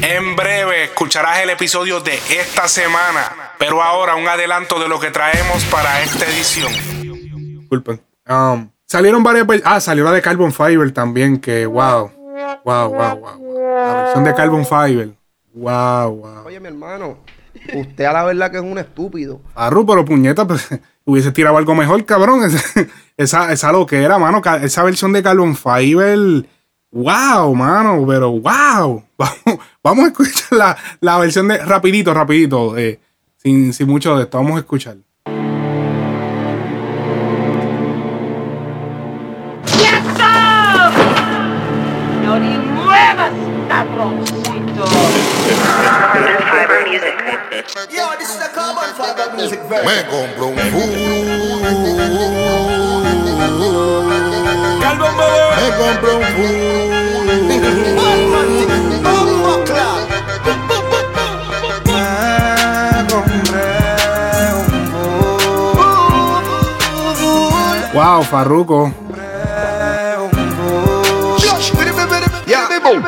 En breve escucharás el episodio de esta semana, pero ahora un adelanto de lo que traemos para esta edición. Disculpen. Um, salieron varias Ah, salió la de Carbon Fiber también, que wow. Wow, wow, wow. La versión de Carbon Fiber. Wow, wow. Oye, mi hermano, usted a la verdad que es un estúpido. Arru, pero puñeta, pues hubiese tirado algo mejor, cabrón. esa, esa lo que era, mano. Esa versión de Carbon Fiber. Wow, mano, pero wow. Vamos, vamos a escuchar la, la, versión de. Rapidito, rapidito. Eh, sin, sin mucho de esto. Vamos a escuchar. ¡No ni muevas, cabroncito! Yo, this is a carbon fiber music version. Me compro un bebé. Me compro un food. Bombo clap. Wow, Farruko.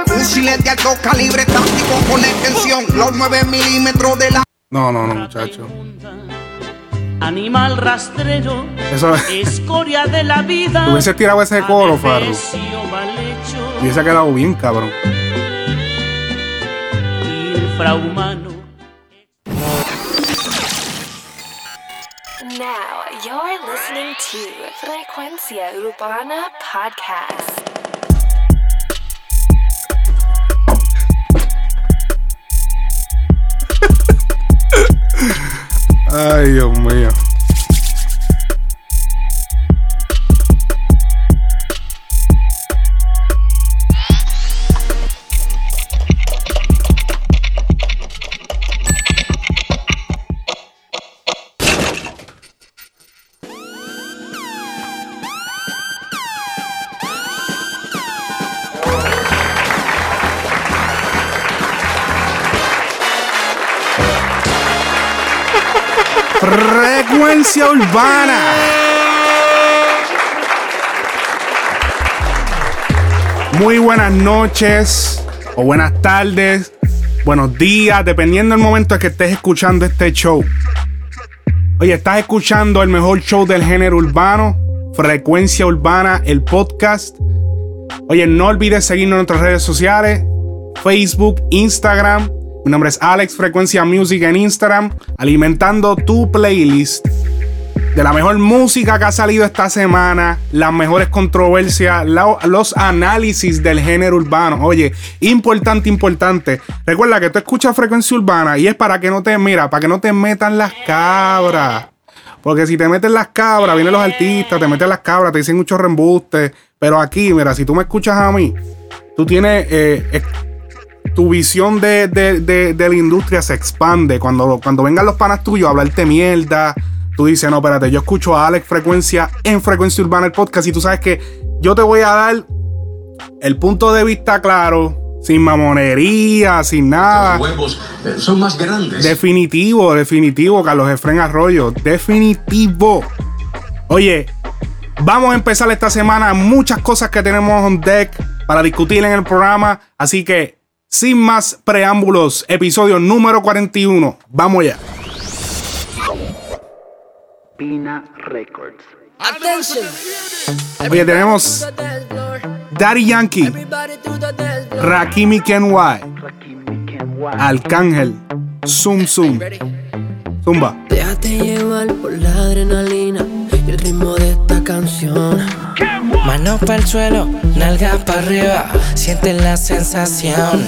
Fusiles de alto calibre táctico con extensión, los 9 milímetros de la. No, no, no, muchacho. Animal rastrero, Eso escoria de la vida. Hubiese tirado ese coro, hecho, Hubiese quedado bien, cabrón. infrahumano. Now you're listening to Frecuencia Urbana Podcast. Ay, Dios mío. Frecuencia urbana. Muy buenas noches o buenas tardes, buenos días, dependiendo del momento en que estés escuchando este show. Oye, estás escuchando el mejor show del género urbano, Frecuencia Urbana, el podcast. Oye, no olvides seguirnos en nuestras redes sociales, Facebook, Instagram. Mi nombre es Alex Frecuencia Music en Instagram, alimentando tu playlist de la mejor música que ha salido esta semana, las mejores controversias, los análisis del género urbano. Oye, importante, importante. Recuerda que tú escuchas frecuencia urbana y es para que no te, mira, para que no te metan las cabras. Porque si te meten las cabras, vienen los artistas, te meten las cabras, te dicen muchos reembustes. Pero aquí, mira, si tú me escuchas a mí, tú tienes. eh, eh, tu visión de, de- de- de la industria se expande. Cuando, cuando vengan los panas tuyos a hablarte mierda, tú dices, no, espérate, yo escucho a Alex Frecuencia en Frecuencia Urbana el podcast y tú sabes que yo te voy a dar el punto de vista claro, sin mamonería, sin nada. Los huevos eh, son más grandes. Definitivo, definitivo, Carlos Efren Arroyo. Definitivo. Oye, vamos a empezar esta semana. Muchas cosas que tenemos on deck para discutir en el programa. Así que, sin más preámbulos, episodio número 41. Vamos ya. Pina Records. Oye, tenemos Daddy Yankee, Rakimi Kenway, Arcángel, Zoom Zoom. Zumba. Déjate llevar por la adrenalina y el ritmo de esta canción. Manos para el suelo, nalgas para arriba, siente la sensación.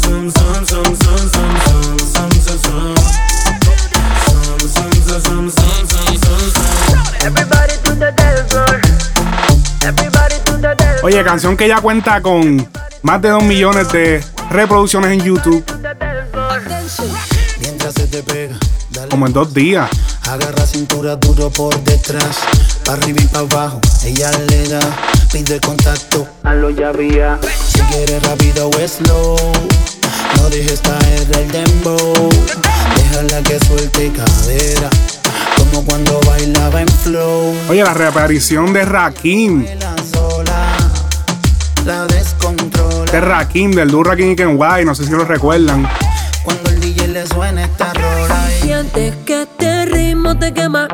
Everybody Oye, canción que ya cuenta con más de 2 millones de reproducciones en YouTube, Mientras se te pega, dale. como en dos días. Agarra cintura duro por detrás, pa' arriba y pa' abajo. Ella le da, pide contacto. A lo ya había. Si quieres rápido o slow, no dejes caer el dembow. Déjala que suelte cadera, como cuando bailaba en flow. Oye, la reaparición de Rakim. La sola, la es Rakim, del dúo Rakim y Ken White, no sé si lo recuerdan. Cuando el DJ le suena esta rola y Sientes que este ritmo te quema,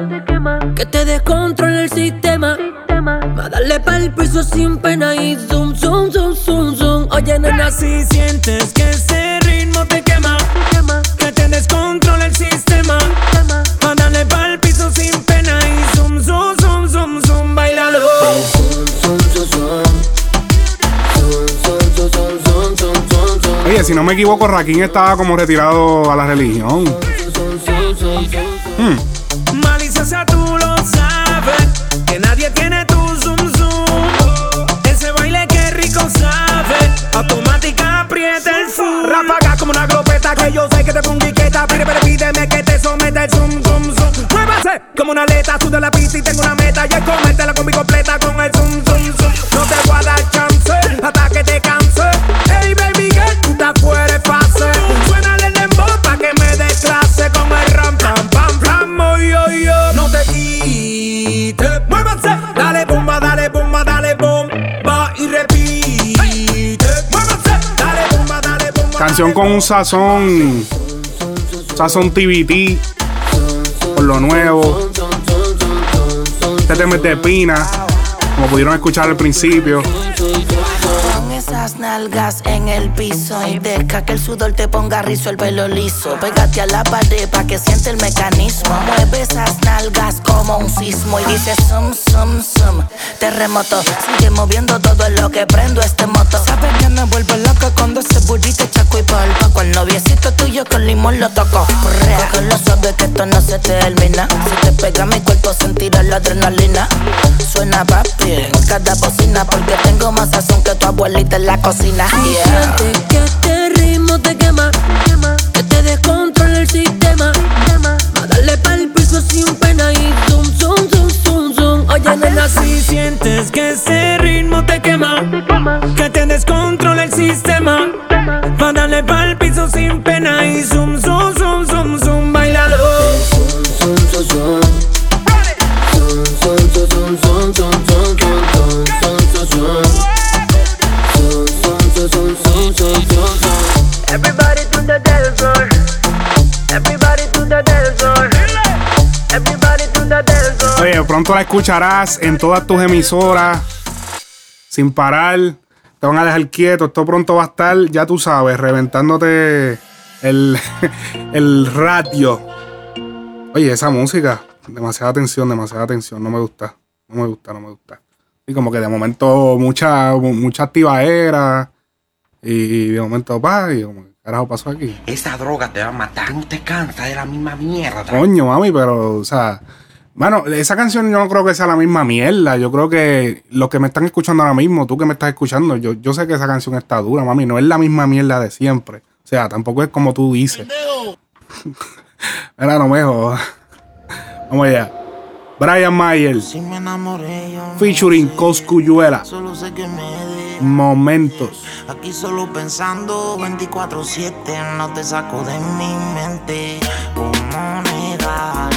que te descontrola el sistema. Va a darle pa'l piso sin pena y zoom, zoom, zoom, zoom, zoom. Oye, nena, si sientes si no me equivoco, Rakim estaba como retirado a la religión. Hmm. Maliciosa tú lo sabes, que nadie tiene tu zoom zoom. Ese baile que rico sabe, automática aprieta el zoom. Ráfaga como una glopeta que yo sé que te pongo pero pídeme que te someta el zoom zoom zoom. Muévase como una aleta, sudo la pista y tengo una Con un sazón. Sazón TBT. Por lo nuevo. Este tema es de Pina. Como pudieron escuchar al principio. Esas nalgas en el piso y deja que el sudor te ponga rizo, el pelo liso. Pégate a la pared pa' que siente el mecanismo. Mueve esas nalgas como un sismo y dice sum, sum, sum. Terremoto, sigue moviendo todo lo que prendo este moto. Sabes que me vuelvo loca cuando ese burrito chaco y palpa. Con el noviecito tuyo con limón lo toco. Correa, lo suave que esto no se termina. Si te pega mi cuerpo sentirás la adrenalina. Suena papi en cada bocina porque tengo más sazón que tu abuelita en la cocina. Yeah. Que este ritmo te quema, que te descontrola si sientes que ese ritmo te quema, que te descontrola el sistema. Darle pa'l piso sin pena y zoom, zoom, pronto la escucharás en todas tus emisoras. Sin parar. Te van a dejar quieto. Esto pronto va a estar, ya tú sabes, reventándote el, el radio. Oye, esa música. Demasiada atención, demasiada atención. No me gusta. No me gusta, no me gusta. Y como que de momento mucha, mucha activadera. Y de momento, pa, y como, ¿qué carajo pasó aquí? Esa droga te va a matar. No te cansas de la misma mierda. Coño, mami, pero, o sea. Bueno, esa canción yo no creo que sea la misma mierda. Yo creo que los que me están escuchando ahora mismo, tú que me estás escuchando, yo, yo sé que esa canción está dura, mami. No es la misma mierda de siempre. O sea, tampoco es como tú dices. Mira, no me jodas. Vamos allá. Brian Mayer, si me enamoré yo no featuring Coscuyuela. Solo sé que me Momentos. Aquí solo pensando 24-7 no te saco de mi mente. ¿Cómo negarte?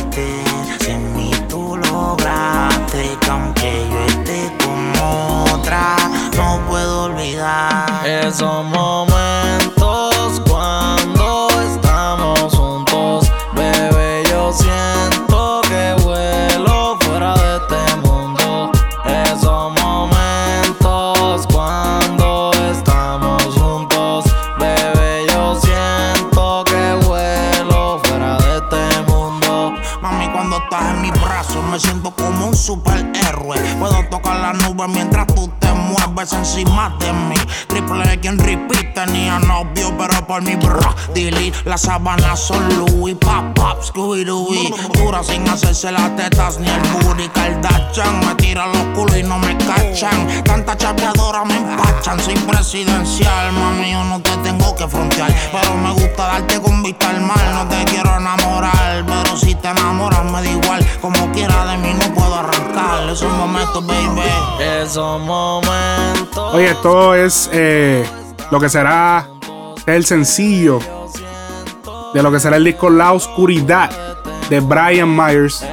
Otra, no puedo olvidar. Esos momentos encima de mí. Triple X en repeat, tenía novio, pero por mi bra. Delete, las sábanas son Louis, pop, pop, Scooby Doo. Dura sin hacerse las tetas ni el booty. Kardashian me tira los culos y no me cachan. Tanta chapeadora me empachan. Soy presidencial, mami, yo no te tengo que frontear. Pero me gusta darte con vista al mal. No te quiero enamorar, pero si te enamoras me da igual. Como quiera de mí no puedo arrancar. Esos momentos, baby. Esos momentos. Oye, esto es eh, lo que será el sencillo de lo que será el disco La Oscuridad de Brian Myers.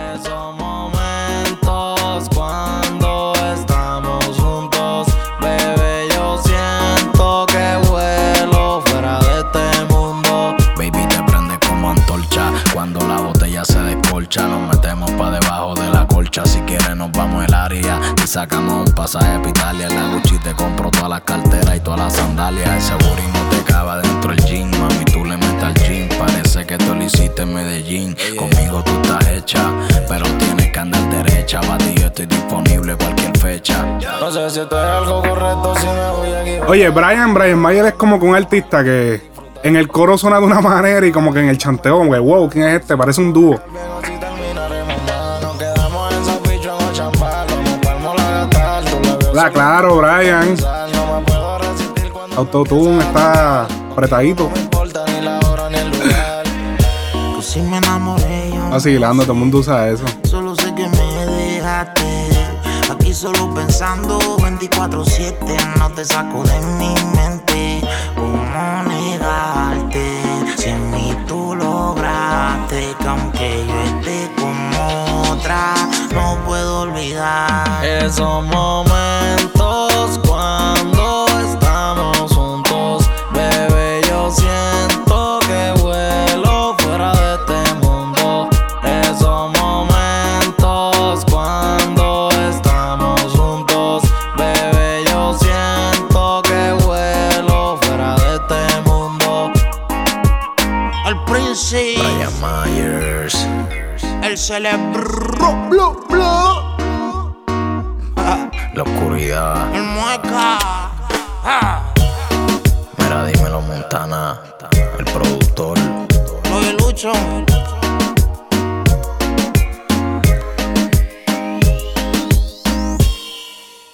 Sacamos un pasaje a Italia. La Gucci te compro todas las carteras y todas las sandalias. El no te cava dentro del gym. Mami, tú le metes al gym. Parece que tú lo hiciste en Medellín. Conmigo tú estás hecha, pero tienes que andar derecha. Para yo estoy disponible cualquier fecha. No sé si esto es algo correcto, si me voy a equivocar. Oye, Brian, Brian Mayer es como que un artista que en el coro suena de una manera y como que en el chanteo, como que, wow, ¿quién es este? Parece un dúo. La claro, Brian. Autotune está apretadito. Vacilando, todo el mundo usa eso. Solo sé que me dejaste. Aquí solo pensando 24-7. No te saco de mi mente. ¿Cómo negarte? Si en mí tú lograste que aunque yo esté con otra, no puedo olvidar Esos momentos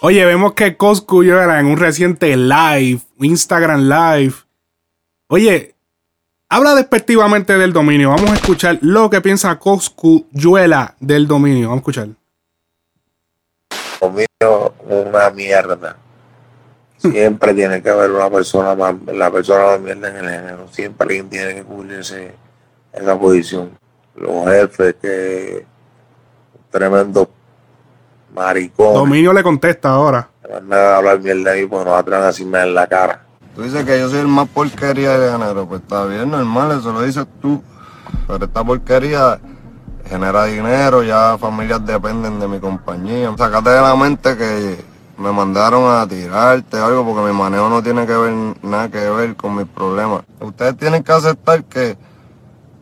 Oye, vemos que Coscu llora en un reciente live, Instagram live. Oye, habla despectivamente del dominio. Vamos a escuchar lo que piensa Coscu Yuela del dominio. Vamos a escuchar. Conmigo una mierda. Siempre tiene que haber una persona más, la persona más mierda en el género. Siempre alguien tiene que cubrirse esa posición. Los jefes que tremendo maricón. Dominio le contesta ahora. Van a hablar mierda y pues no atrevan a decirme en la cara. Tú dices que yo soy el más porquería de género, pues está bien, normal, eso lo dices tú. Pero esta porquería genera dinero, ya familias dependen de mi compañía. Sácate de la mente que me mandaron a tirarte o algo porque mi manejo no tiene que ver nada que ver con mis problemas. Ustedes tienen que aceptar que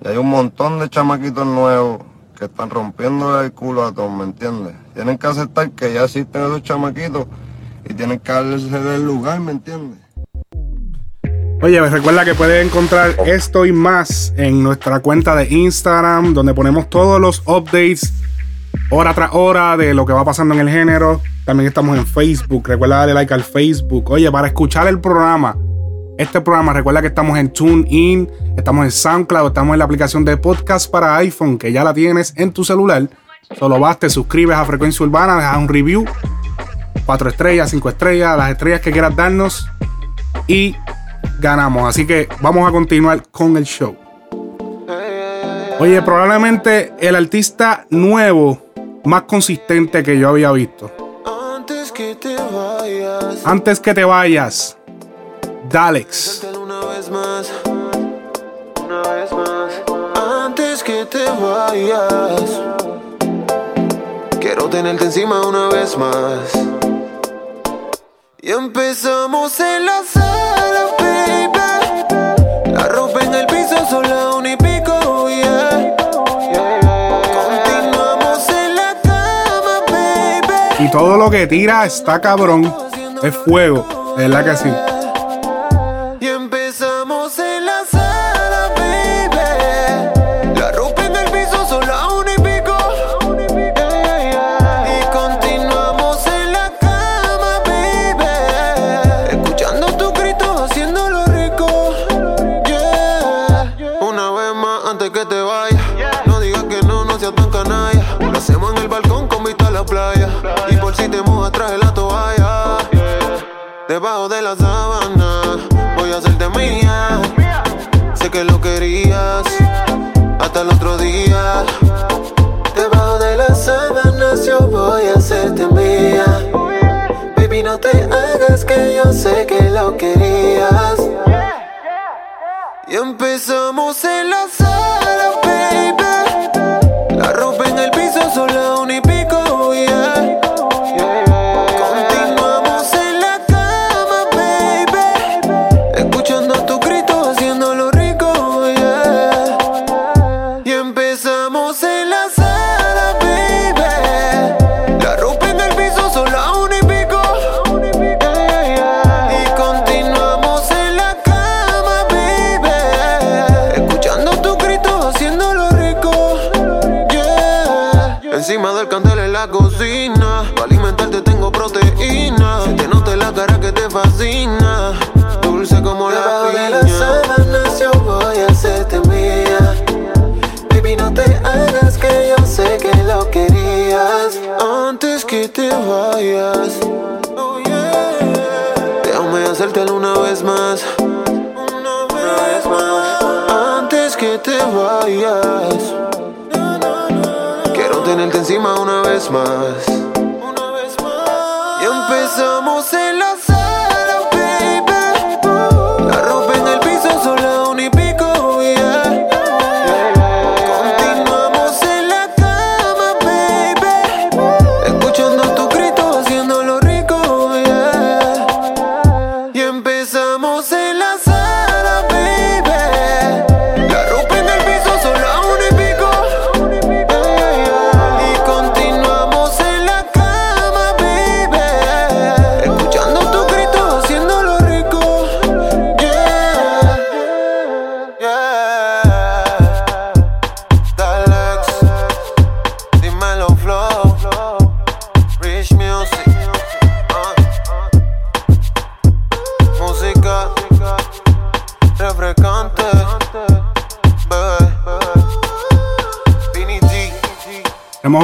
ya hay un montón de chamaquitos nuevos que están rompiendo el culo a todos, ¿me entiendes? Tienen que aceptar que ya existen esos chamaquitos y tienen que darles el lugar, ¿me entiendes? Oye, recuerda que puedes encontrar esto y más en nuestra cuenta de Instagram, donde ponemos todos los updates hora tras hora de lo que va pasando en el género. También estamos en Facebook. Recuerda darle like al Facebook. Oye, para escuchar el programa, este programa, recuerda que estamos en TuneIn, estamos en SoundCloud, estamos en la aplicación de podcast para iPhone, que ya la tienes en tu celular. Solo vas, te suscribes a Frecuencia Urbana, dejas un review. Cuatro estrellas, cinco estrellas, las estrellas que quieras darnos. Y ganamos. Así que vamos a continuar con el show. Oye, probablemente el artista nuevo más consistente que yo había visto. Antes que te vayas, Antes que te vayas, Dalex. una vez más, una vez más. Antes que te vayas, quiero tenerte encima una vez más. Y empezamos en la sala, baby. La ropa en el piso son la un y pico, yeah. Continuamos en la cama, baby. Y todo lo que tira está cabrón. Es fuego. De verdad que sí. Querías hasta el otro día. Debajo de las sábanas, yo voy a hacerte mía. Baby, no te hagas que yo sé que lo querías. Y empezamos en la Quiero tenerte encima una vez más.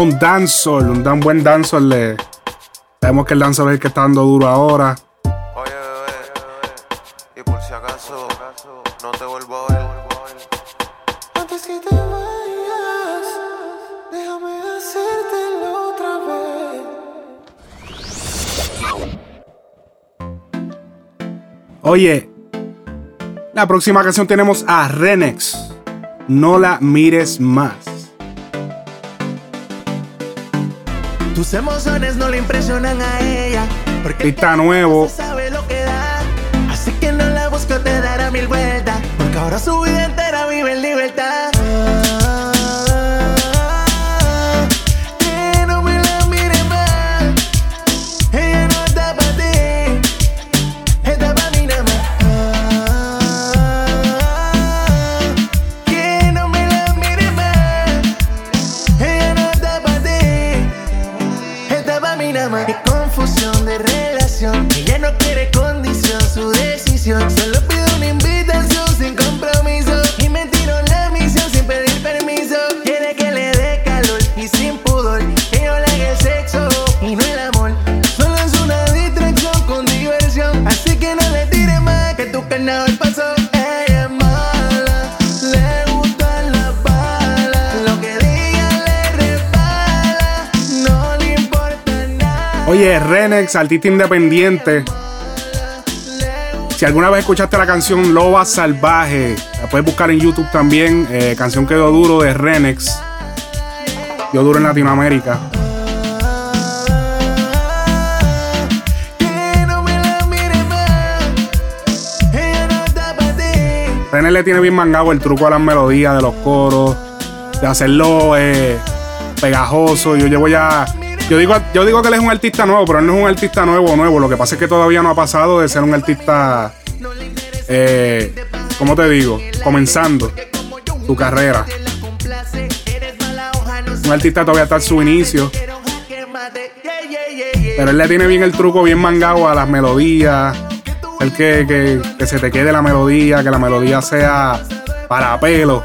Un dancehall, un tan buen dancehall de. Sabemos que el dancehall es el que está dando duro ahora. Oye, bebé. Y por si acaso no te vuelvo a ver. Antes que te vayas, déjame hacértelo otra vez. Oye, la próxima canción tenemos a Renex. No la mires más. Tus emociones no le impresionan a ella. Porque Está nuevo. sabe lo que da. Así que no la busco, te dará mil vueltas. Porque ahora su vida entera vive en libertad. Renex, artista independiente. Si alguna vez escuchaste la canción Loba Salvaje, la puedes buscar en YouTube también. eh, canción quedó duro de Renex. Quedó duro en Latinoamérica. Renex le tiene bien mangado el truco a las melodías de los coros, de hacerlo eh, pegajoso. Yo llevo ya. Yo digo, yo digo que él es un artista nuevo, pero él no es un artista nuevo nuevo. Lo que pasa es que todavía no ha pasado de ser un artista. Eh, ¿Cómo te digo? Comenzando su carrera. Un artista todavía está en su inicio. Pero él le tiene bien el truco, bien mangado a las melodías. El que, que, que se te quede la melodía, que la melodía sea para pelo.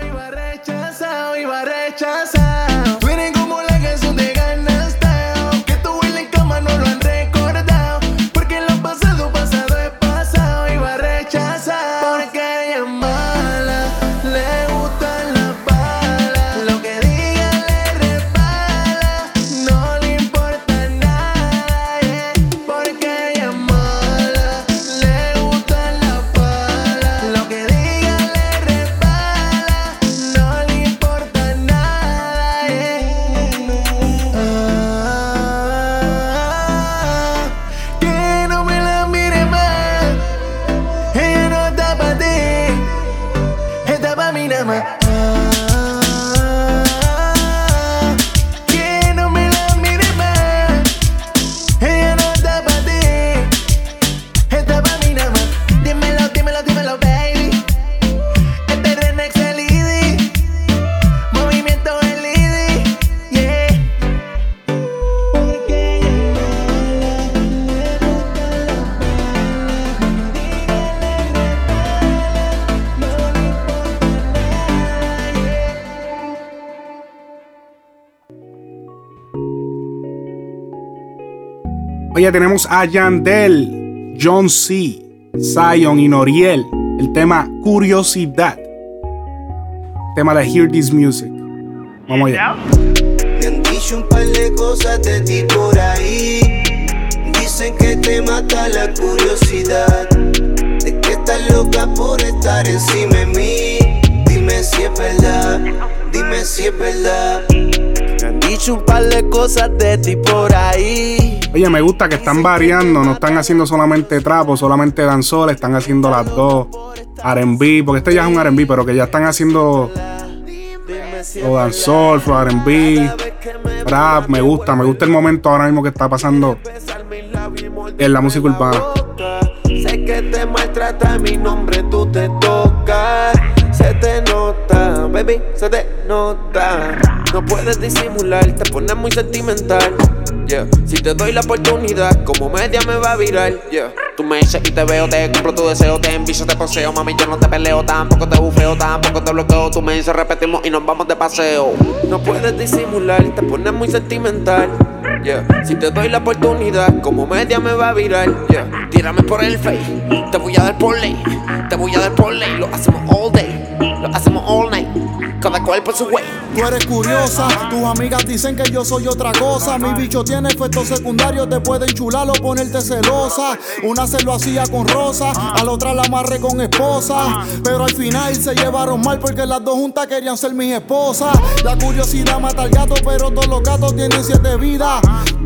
Oye, tenemos a Yandel, John C., Zion y Noriel. El tema Curiosidad. Tema de Hear This Music. Vamos allá. Me han dicho un par de cosas de ti por ahí. Dicen que te mata la curiosidad. De que estás loca por estar encima de mí. Dime si es verdad, dime si es verdad. Me han dicho un par de cosas de ti por ahí. Oye, me gusta que están variando, no están haciendo solamente trapo, solamente danzol, están haciendo las dos. RB, porque este ya es un RB, pero que ya están haciendo o dancehall, flow R&B, rap, me gusta, me gusta el momento ahora mismo que está pasando en la música urbana. Sé que te maltrata mi nombre, tú te tocas. Se te nota, baby, se te nota. No puedes disimular, te pones muy sentimental. Yeah. Si te doy la oportunidad, como media me va a virar. Yeah. Tú me dices y te veo, te compro tu deseo, te envicio, te poseo. Mami, yo no te peleo, tampoco te bufeo, tampoco te bloqueo. Tú me dices, repetimos y nos vamos de paseo. No puedes disimular, te pones muy sentimental. Yeah. Si te doy la oportunidad, como media me va a virar. Yeah. Tírame por el face, te voy a dar por ley. Te voy a dar por ley, lo hacemos all day, lo hacemos all night. Tú eres curiosa, tus amigas dicen que yo soy otra cosa. Mi bicho tiene efectos secundarios, te puede enchular o ponerte celosa. Una se lo hacía con rosa, a la otra la amarré con esposa. Pero al final se llevaron mal porque las dos juntas querían ser mis esposas. La curiosidad mata al gato, pero todos los gatos tienen siete vidas.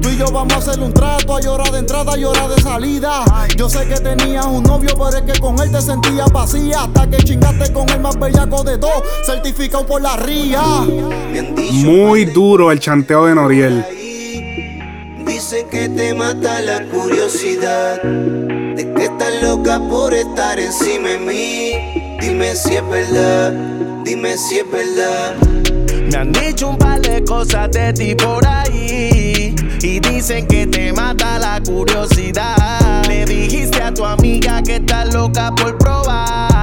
Tú y yo vamos a hacer un trato, a llorar de entrada, y llorar de salida. Yo sé que tenías un novio, pero es que con él te sentías vacía. Hasta que chingaste con el más bellaco de todo, certificado por la ría. Muy duro el chanteo de Noriel. Dicen que te mata la curiosidad. De que estás loca por estar encima de mí. Dime si es verdad, dime si es verdad. Me han dicho un par de cosas de ti por ahí. Y dicen que te mata la curiosidad. Le dijiste a tu amiga que estás loca por probar.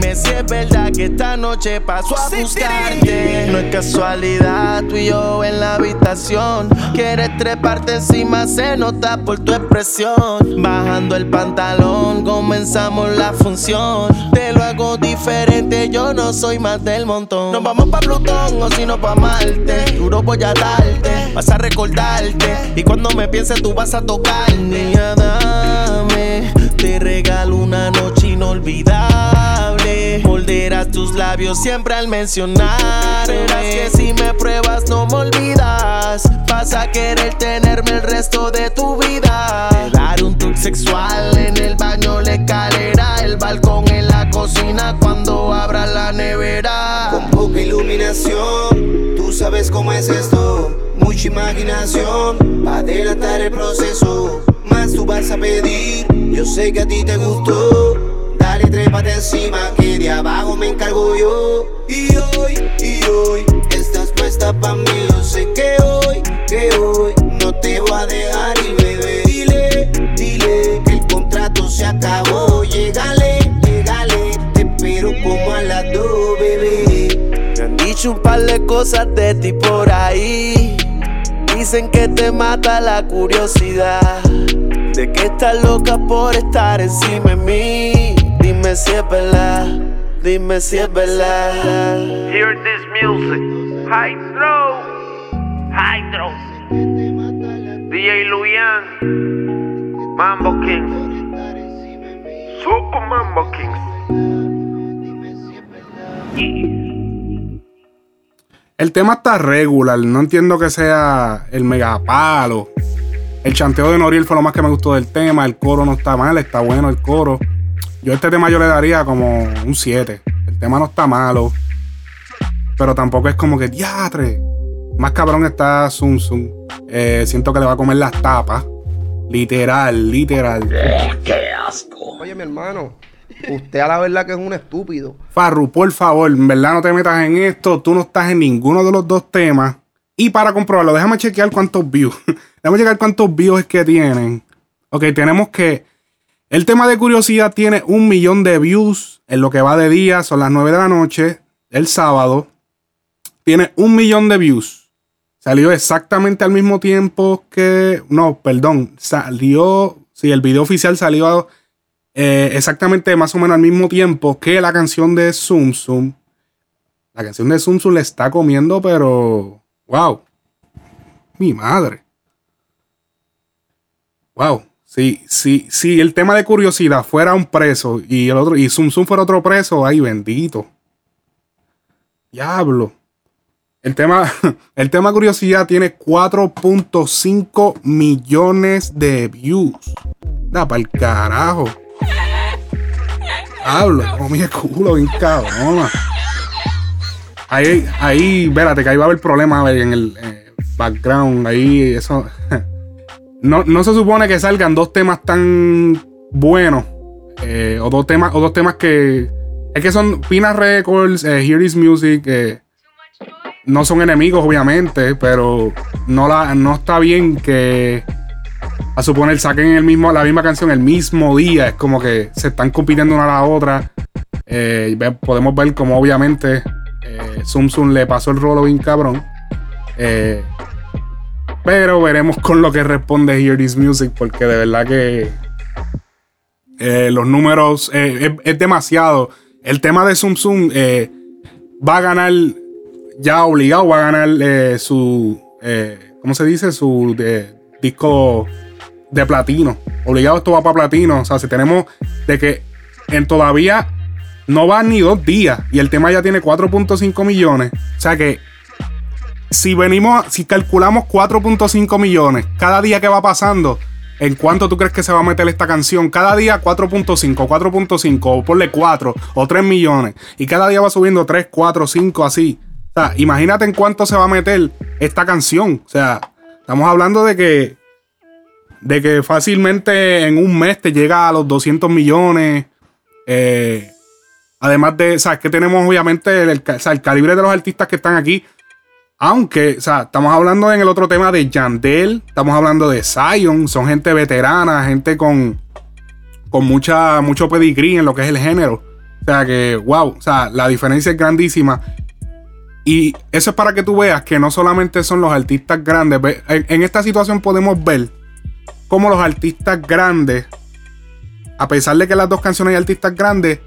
Dime si es verdad que esta noche paso a buscarte. No es casualidad, tú y yo en la habitación. Quieres treparte encima, se nota por tu expresión. Bajando el pantalón, comenzamos la función. Te lo hago diferente, yo no soy más del montón. Nos vamos pa' Plutón o si no pa' Marte. Duro voy a darte, vas a recordarte. Y cuando me pienses, tú vas a tocar. Niña, dame, te regalo una noche inolvidable. Morderás tus labios siempre al mencionar. Verás que si me pruebas, no me olvidas. Vas a querer tenerme el resto de tu vida. Te daré un toque sexual en el baño, la escalera, el balcón, en la cocina cuando abra la nevera. Con poca iluminación, tú sabes cómo es esto. Mucha imaginación, para adelantar el proceso. Más tú vas a pedir, yo sé que a ti te gustó. Dale, trépate encima, que de abajo me encargo yo. Y hoy, y hoy, estás puesta pa' mí. Yo sé que hoy, que hoy, no te voy a dejar ir, bebé. Dile, dile, que el contrato se acabó. Llegale, llegale, te espero como a las dos, bebé. Me han dicho un par de cosas de ti por ahí. Dicen que te mata la curiosidad. De que estás loca por estar encima de mí. Dime si es verdad, dime si es verdad. Hear this music. Hydro. Hydro. DJ Luyan. Mambo Kings. Super Mambo Kings. El tema está regular, no entiendo que sea el megapalo. El chanteo de Noriel fue lo más que me gustó del tema. El coro no está mal, está bueno el coro. Yo a este tema yo le daría como un 7. El tema no está malo. Pero tampoco es como que diatre. Más cabrón está Zum Zum. Eh, siento que le va a comer las tapas. Literal, literal. ¡Qué asco! Oye, mi hermano, usted a la verdad que es un estúpido. Farru, por favor, en verdad no te metas en esto. Tú no estás en ninguno de los dos temas. Y para comprobarlo, déjame chequear cuántos views. déjame chequear cuántos views es que tienen. Ok, tenemos que. El tema de curiosidad tiene un millón de views en lo que va de día. Son las 9 de la noche. El sábado. Tiene un millón de views. Salió exactamente al mismo tiempo que. No, perdón. Salió. Sí, el video oficial salió eh, exactamente más o menos al mismo tiempo que la canción de Zoom Zoom. La canción de Zoom Zoom le está comiendo, pero. ¡Wow! Mi madre. ¡Wow! Sí, sí, sí, el tema de curiosidad fuera un preso y el otro, y Zoom Zoom fuera otro preso, ay bendito. Diablo. El tema, el tema curiosidad tiene 4.5 millones de views. Da para el carajo. Hablo, como mi culo, bien. Ahí, ahí, espérate, que ahí va a haber problemas en el eh, background. Ahí, eso. No, no se supone que salgan dos temas tan buenos. eh, o dos temas, o dos temas que. Es que son Pina Records, eh, Here is Music. eh, no son enemigos, obviamente, pero no, la, no está bien que a suponer saquen el mismo, la misma canción el mismo día. Es como que se están compitiendo una a la otra. Podemos ver como obviamente eh, le pasó el rolo bien cabrón. Eh, pero veremos con lo que responde Hear This Music, porque de verdad que eh, los números eh, es, demasiado. El tema de Zoom Zoom eh, va a ganar, ya obligado, va a ganar su, ¿cómo se dice? Su disco de platino. Obligado esto va para platino. O sea, si tenemos de que en todavía no van ni dos días y el tema ya tiene 4.5 millones. O sea que si venimos, si calculamos 4.5 millones cada día que va pasando, ¿en cuánto tú crees que se va a meter esta canción? Cada día 4.5, 4.5, o ponle 4 o 3 millones. Y cada día va subiendo 3, 4, 5, así. O sea, imagínate en cuánto se va a meter esta canción. O sea, estamos hablando de que, de que fácilmente en un mes te llega a los 200 millones. Eh, además de, ¿sabes? Que tenemos obviamente el, calibre de los artistas que están aquí. Aunque, o sea, estamos hablando en el otro tema de Yandel, estamos hablando de Zion, son gente veterana, gente con, con mucha, mucho pedigrí en lo que es el género. O sea que, wow, o sea, la diferencia es grandísima. Y eso es para que tú veas que no solamente son los artistas grandes. En, esta situación podemos ver cómo los artistas grandes, a pesar de que las dos canciones hay artistas grandes,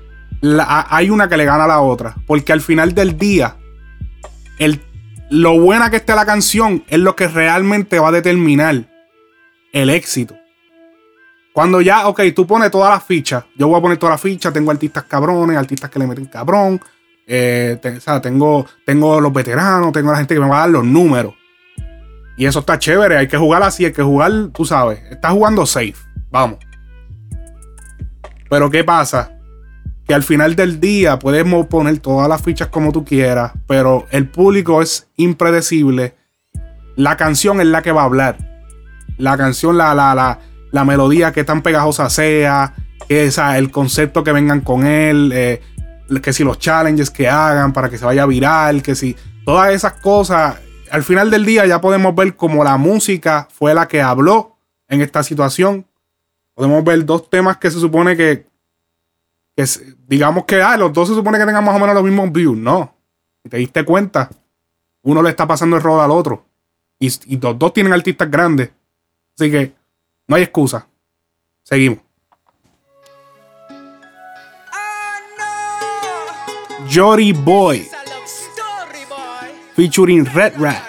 hay una que le gana a la otra. Porque al final del día, el, lo buena que esté la canción es lo que realmente va a determinar el éxito. Cuando ya, ok, tú pones todas las fichas, yo voy a poner todas las fichas, tengo artistas cabrones, artistas que le meten cabrón, eh, o sea, tengo, tengo los veteranos, tengo la gente que me va a dar los números. Y eso está chévere, hay que jugar así, hay que jugar, tú sabes, estás jugando safe, vamos. Pero ¿qué pasa? Que al final del día podemos poner todas las fichas como tú quieras, pero el público es impredecible. La canción es la que va a hablar. La canción, la, la, la, la melodía que tan pegajosa sea, esa, el concepto que vengan con él, eh, que si los challenges que hagan para que se vaya viral, que si todas esas cosas, al final del día ya podemos ver como la música fue la que habló en esta situación. Podemos ver dos temas que se supone que, digamos que ah, los dos se supone que tengan más o menos los mismos views. No. Si te diste cuenta, uno le está pasando el rol al otro. Y, y los dos tienen artistas grandes. Así que no hay excusa. Seguimos. Jory Boy. Featuring Red Rat.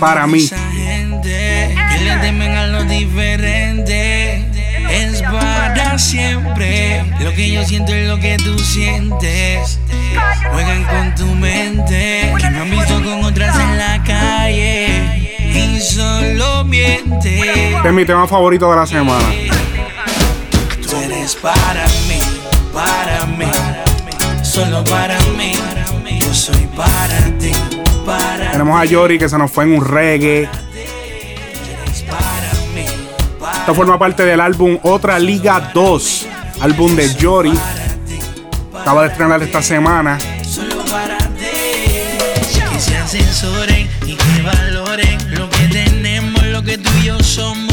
Para mí. Que le temen a lo diferente. Siempre. Lo que yo siento es lo que tú sientes. Juegan con tu mente. Que me han visto con otras en la calle. Y solo miente. Este es mi tema favorito de la semana. Tú eres para mí, para mí. Solo para mí. Yo soy para ti, para Tenemos a Jory que se nos fue en un reggae. Esto forma parte del álbum Otra Liga 2, álbum de Jory. Acaba de estrenar esta semana. solo para ti. Que se asesoren y que valoren lo que tenemos, lo que tú y yo somos,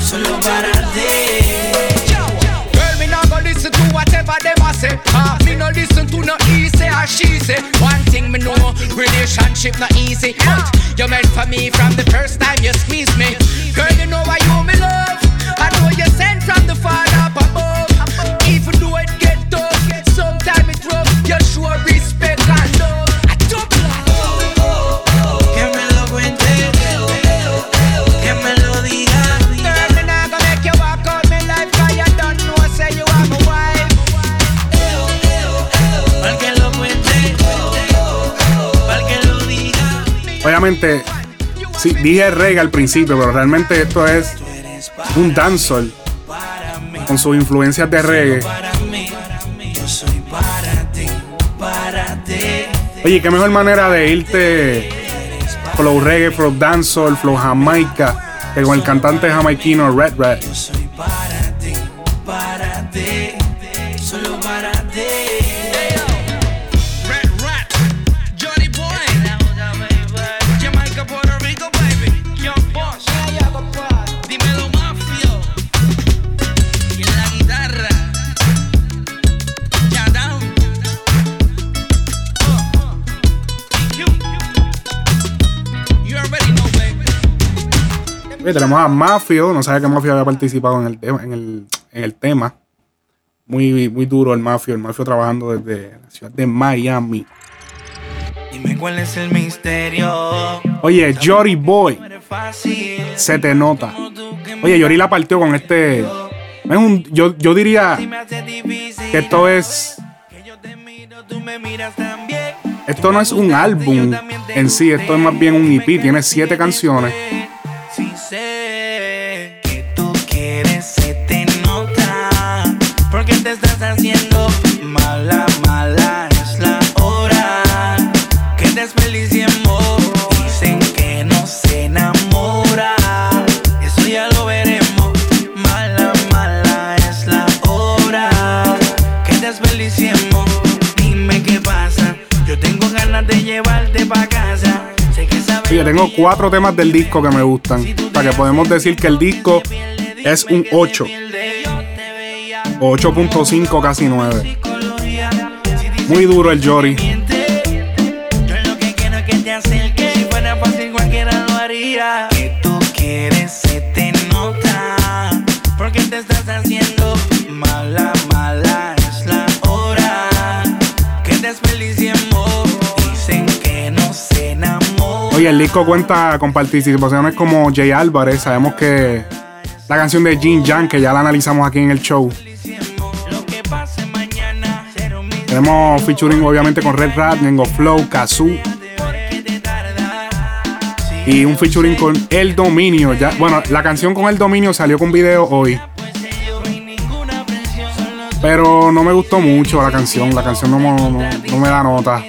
solo para ti. Girl, go listen to whatever them a say. Ah, no listen to no or. One thing me know, relationship not easy. But you meant for me from the first time you squeeze me. Girl, you know why you me love. Obviamente, sí, dije reggae al principio, pero realmente esto es un dancehall con sus influencias de reggae. Oye, qué mejor manera de irte flow reggae, flow dancehall, flow jamaica, que con el cantante jamaiquino Red Red. Oye, tenemos a Mafio, no sabe que Mafio había participado en el tema, en el, en el tema. Muy, muy duro el Mafio, el Mafio trabajando desde la ciudad de Miami. Dime cuál es el misterio. Oye, Jory Boy, se te nota. Oye, Jory la partió con este. Es un, yo, yo diría que esto es. Esto no es un álbum en sí, esto es más bien un EP. Tiene siete canciones. Tengo cuatro temas del disco que me gustan. Para que podemos decir que el disco es un 8. O 8.5, casi 9. Muy duro el Jory. Oye, el disco cuenta con participaciones como Jay Álvarez. Sabemos que la canción de Jin Yang, que ya la analizamos aquí en el show. Tenemos featuring obviamente con Red Rat, Nengo Flow, Kazoo. Y un featuring con El Dominio. Bueno, la canción con El Dominio salió con video hoy. Pero no me gustó mucho la canción. La canción no me da nota.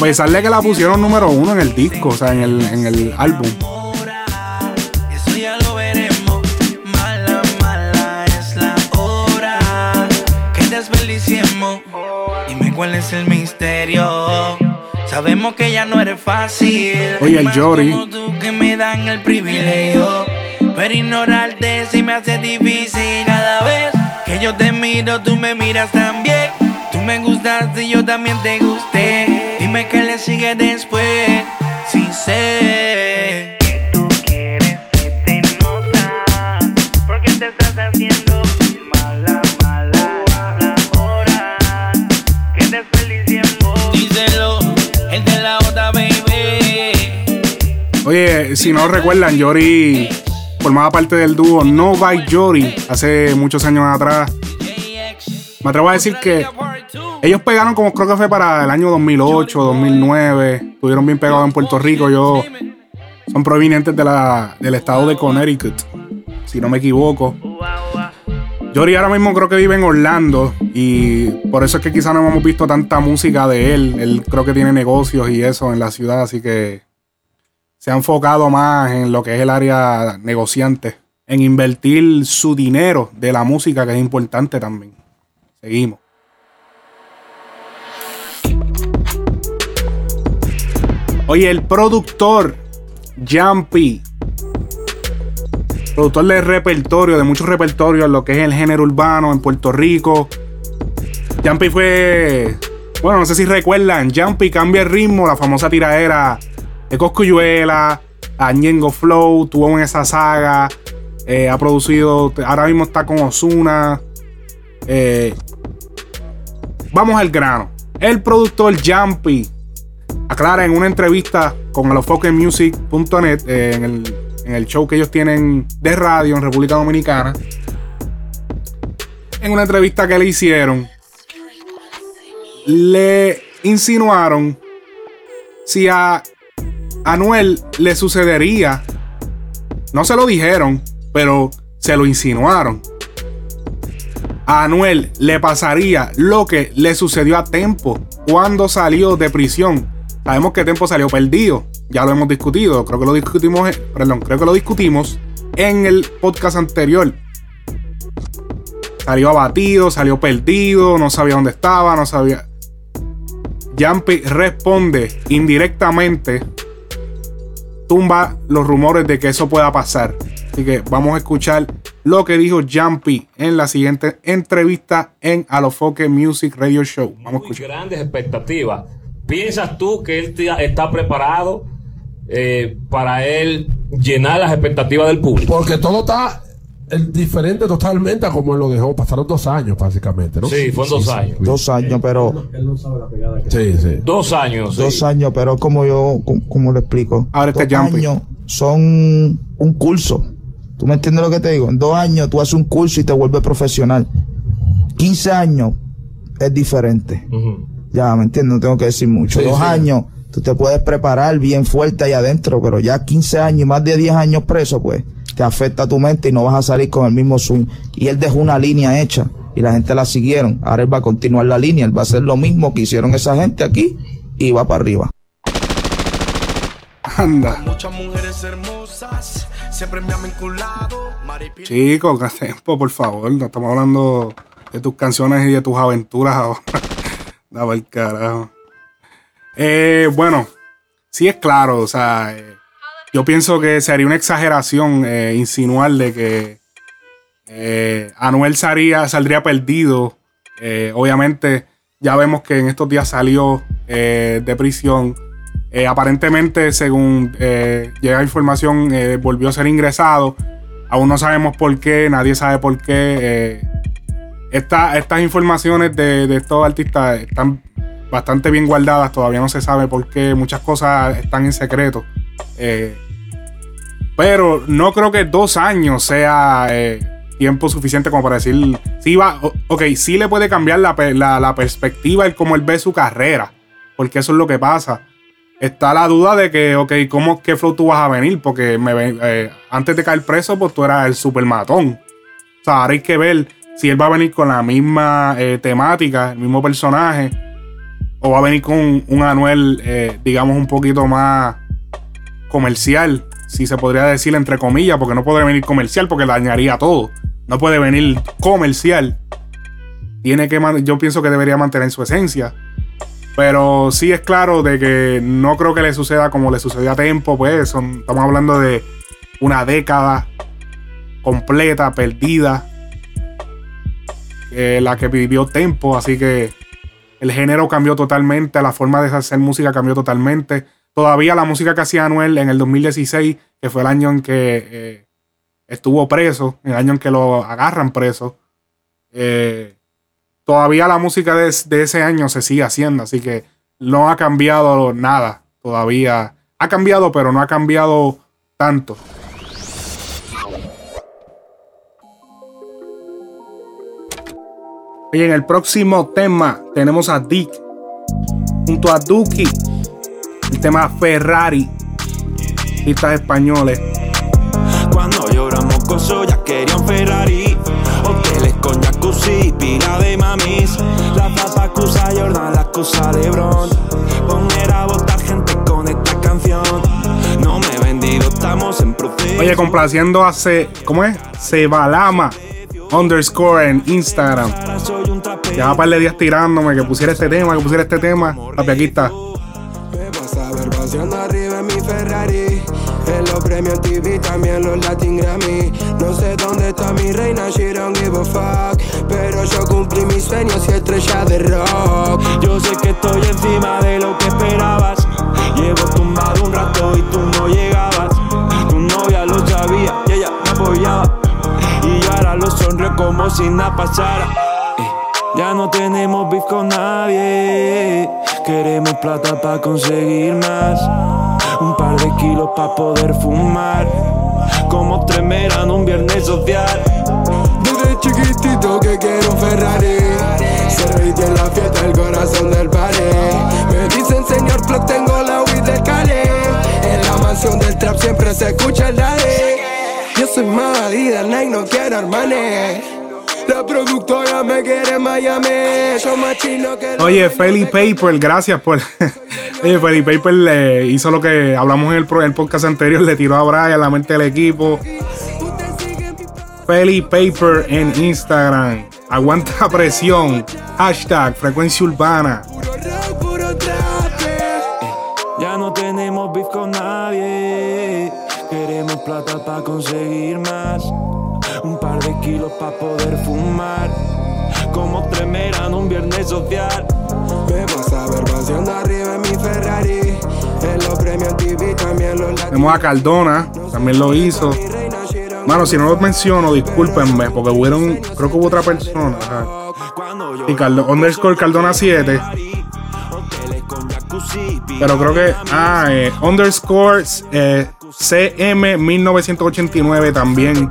Pesar de que la pusieron número uno en el disco, o sea, en el, en el álbum. Eso ya lo veremos. Mala, mala es la hora. Que desperdiciemos. Dime cuál es el misterio. Sabemos que ya no eres fácil. Oye, el Jory. como tú que me dan el privilegio. Pero ignorarte se me hace difícil cada vez que yo te miro, tú me miras también. Tú me gustaste y yo también te gusté. Dime qué le sigue después. Si sé que tú quieres, se te nota. Porque te estás haciendo mala, mala la hora. Que desperdiciemos. Díselo, el de la otra, baby. Oye, si no recuerdan, Yori formaba parte del dúo No by Yori hace muchos años atrás. Me atrevo a decir que ellos pegaron como creo que fue para el año 2008, 2009. Estuvieron bien pegados en Puerto Rico. Yo son provenientes de la, del estado de Connecticut, si no me equivoco. Jory ahora mismo creo que vive en Orlando y por eso es que quizá no hemos visto tanta música de él. Él creo que tiene negocios y eso en la ciudad, así que se ha enfocado más en lo que es el área negociante, en invertir su dinero de la música, que es importante también. Seguimos. Oye, el productor Jumpy, productor de repertorio, de muchos repertorios, lo que es el género urbano en Puerto Rico. Jumpy fue, bueno, no sé si recuerdan, Jumpy cambia el ritmo, la famosa tiradera de Coscuyuela, Añengo Flow, tuvo en esa saga, eh, ha producido, ahora mismo está con Osuna. Eh, vamos al grano. El productor Jumpy aclara en una entrevista con alofoquemusic.net eh, en, el, en el show que ellos tienen de radio en República Dominicana. En una entrevista que le hicieron, le insinuaron si a Anuel le sucedería. No se lo dijeron, pero se lo insinuaron. A Anuel le pasaría lo que le sucedió a Tempo cuando salió de prisión. Sabemos que Tempo salió perdido. Ya lo hemos discutido. Creo que lo discutimos. Perdón, creo que lo discutimos en el podcast anterior. Salió abatido, salió perdido, no sabía dónde estaba, no sabía. Jumpy responde indirectamente, tumba los rumores de que eso pueda pasar. Así que vamos a escuchar lo que dijo Jumpy en la siguiente entrevista en Alofoque Music Radio Show. Vamos a escuchar. grandes expectativas. ¿Piensas tú que él está preparado eh, para él llenar las expectativas del público? Porque todo está diferente totalmente a como él lo dejó. Pasaron dos años, básicamente, ¿no? Sí, fueron dos años. Dos años, pero. Sí, sí. Dos años. sí. Dos años, pero como yo, como, como lo explico. Ahora dos años son un curso. ¿Tú me entiendes lo que te digo? En dos años tú haces un curso y te vuelves profesional. 15 años es diferente. Ya, ¿me entiendes? No tengo que decir mucho. Sí, dos sí. años tú te puedes preparar bien fuerte ahí adentro, pero ya 15 años y más de 10 años preso, pues te afecta tu mente y no vas a salir con el mismo swing. Y él dejó una línea hecha y la gente la siguieron. Ahora él va a continuar la línea, él va a hacer lo mismo que hicieron esa gente aquí y va para arriba. Anda. Muchas mujeres hermosas siempre me han vinculado. Chicos, que tiempo, por favor. No estamos hablando de tus canciones y de tus aventuras ahora. Daba el carajo. Eh, bueno, sí es claro, o sea, eh, yo pienso que sería una exageración eh, insinuar de que eh, Anuel saldría, saldría perdido. Eh, obviamente, ya vemos que en estos días salió de prisión. Aparentemente, según llega información, volvió a ser ingresado. Aún no sabemos por qué, nadie sabe por qué. Esta- estas informaciones de, de estos artistas están bastante bien guardadas, todavía no se sabe por qué, muchas cosas están en secreto. Eh, pero no creo que dos años sea eh, tiempo suficiente como para decir, sí va, ok, sí le puede cambiar la, la- perspectiva el cómo él ve su carrera, porque eso es lo que pasa. Está la duda de que, ok, ¿cómo, qué flow tú vas a venir? Porque eh, antes de caer preso, pues tú eras el super matón. O sea, ahora hay que ver si él va a venir con la misma eh, temática, el mismo personaje, o va a venir con un, Anuel, eh, digamos, un poquito más comercial, si se podría decir entre comillas, porque no puede venir comercial porque dañaría todo. No puede venir comercial. Tiene que, yo pienso que debería mantener su esencia. Pero sí es claro de que no creo que le suceda como le sucedió a Tempo, pues son- estamos hablando de una década completa, perdida, eh, la que vivió Tempo, así que el género cambió totalmente, la forma de hacer música cambió totalmente. Todavía la música que hacía Anuel en el 2016, que fue el año en que eh, estuvo preso, el año en que lo agarran preso, eh, todavía la música de, de ese año se sigue haciendo, así que no ha cambiado nada todavía. Ha cambiado, pero no ha cambiado tanto. Y en el próximo tema tenemos a Dick junto a Duki. El tema Ferrari. Pistas españoles. Cuando lloramos con ya querían Ferrari. Ok, Hoteles con jacuzzi, pila de mamis. La papa acusa Jordan, la acusa LeBron. Poner a votar gente con esta canción. No me he vendido, estamos en proceso. Oye, complaciendo a Se, ¿cómo es? Sebalama underscore en Instagram. Ya un par de días tirándome que pusiera este tema, que pusiera este tema. Papi, aquí está. Arriba en mi Ferrari. En los premios TV, también los Latin Grammy. No sé dónde está mi reina, she don't give a fuck. Pero yo cumplí mis sueños y estrella de rock. Yo sé que estoy encima de lo que esperabas. Llevo tumbado un rato y tú no llegabas. Sonrío como si nada pasara. Eh, Ya no tenemos beef con nadie. Queremos plata para conseguir más. Un par de kilos para poder fumar. Como tres meran un viernes social. Desde chiquitito que quiero un Ferrari. Se en la fiesta, el corazón del party. Me dicen señor Flock, tengo la weed del Cali. En la mansión del trap siempre se escucha el daddy. Soy más Adidas, Nike, no quiero. La productora me quiere en Miami. Yo más chino que Oye, Feli Paper, gracias por. Oye, Feli Paper le hizo lo que hablamos en el, el podcast anterior, le tiró a Brian la mente del equipo. Feli Paper en Instagram. Aguanta presión. Hashtag frecuencia urbana. Plata para conseguir más. Un par de kilos para poder fumar. Como tres meran un viernes social. Me vas a ver paseando arriba en mi Ferrari. En los premios TV también los Latin Tenemos a Cardona, también lo hizo. Mano, si no lo menciono, discúlpenme, porque hubieron, creo que hubo otra persona. ajá. Y Cardo- underscore Cardona 7. Pero creo que, ah, eh, underscore eh, CM 1989 también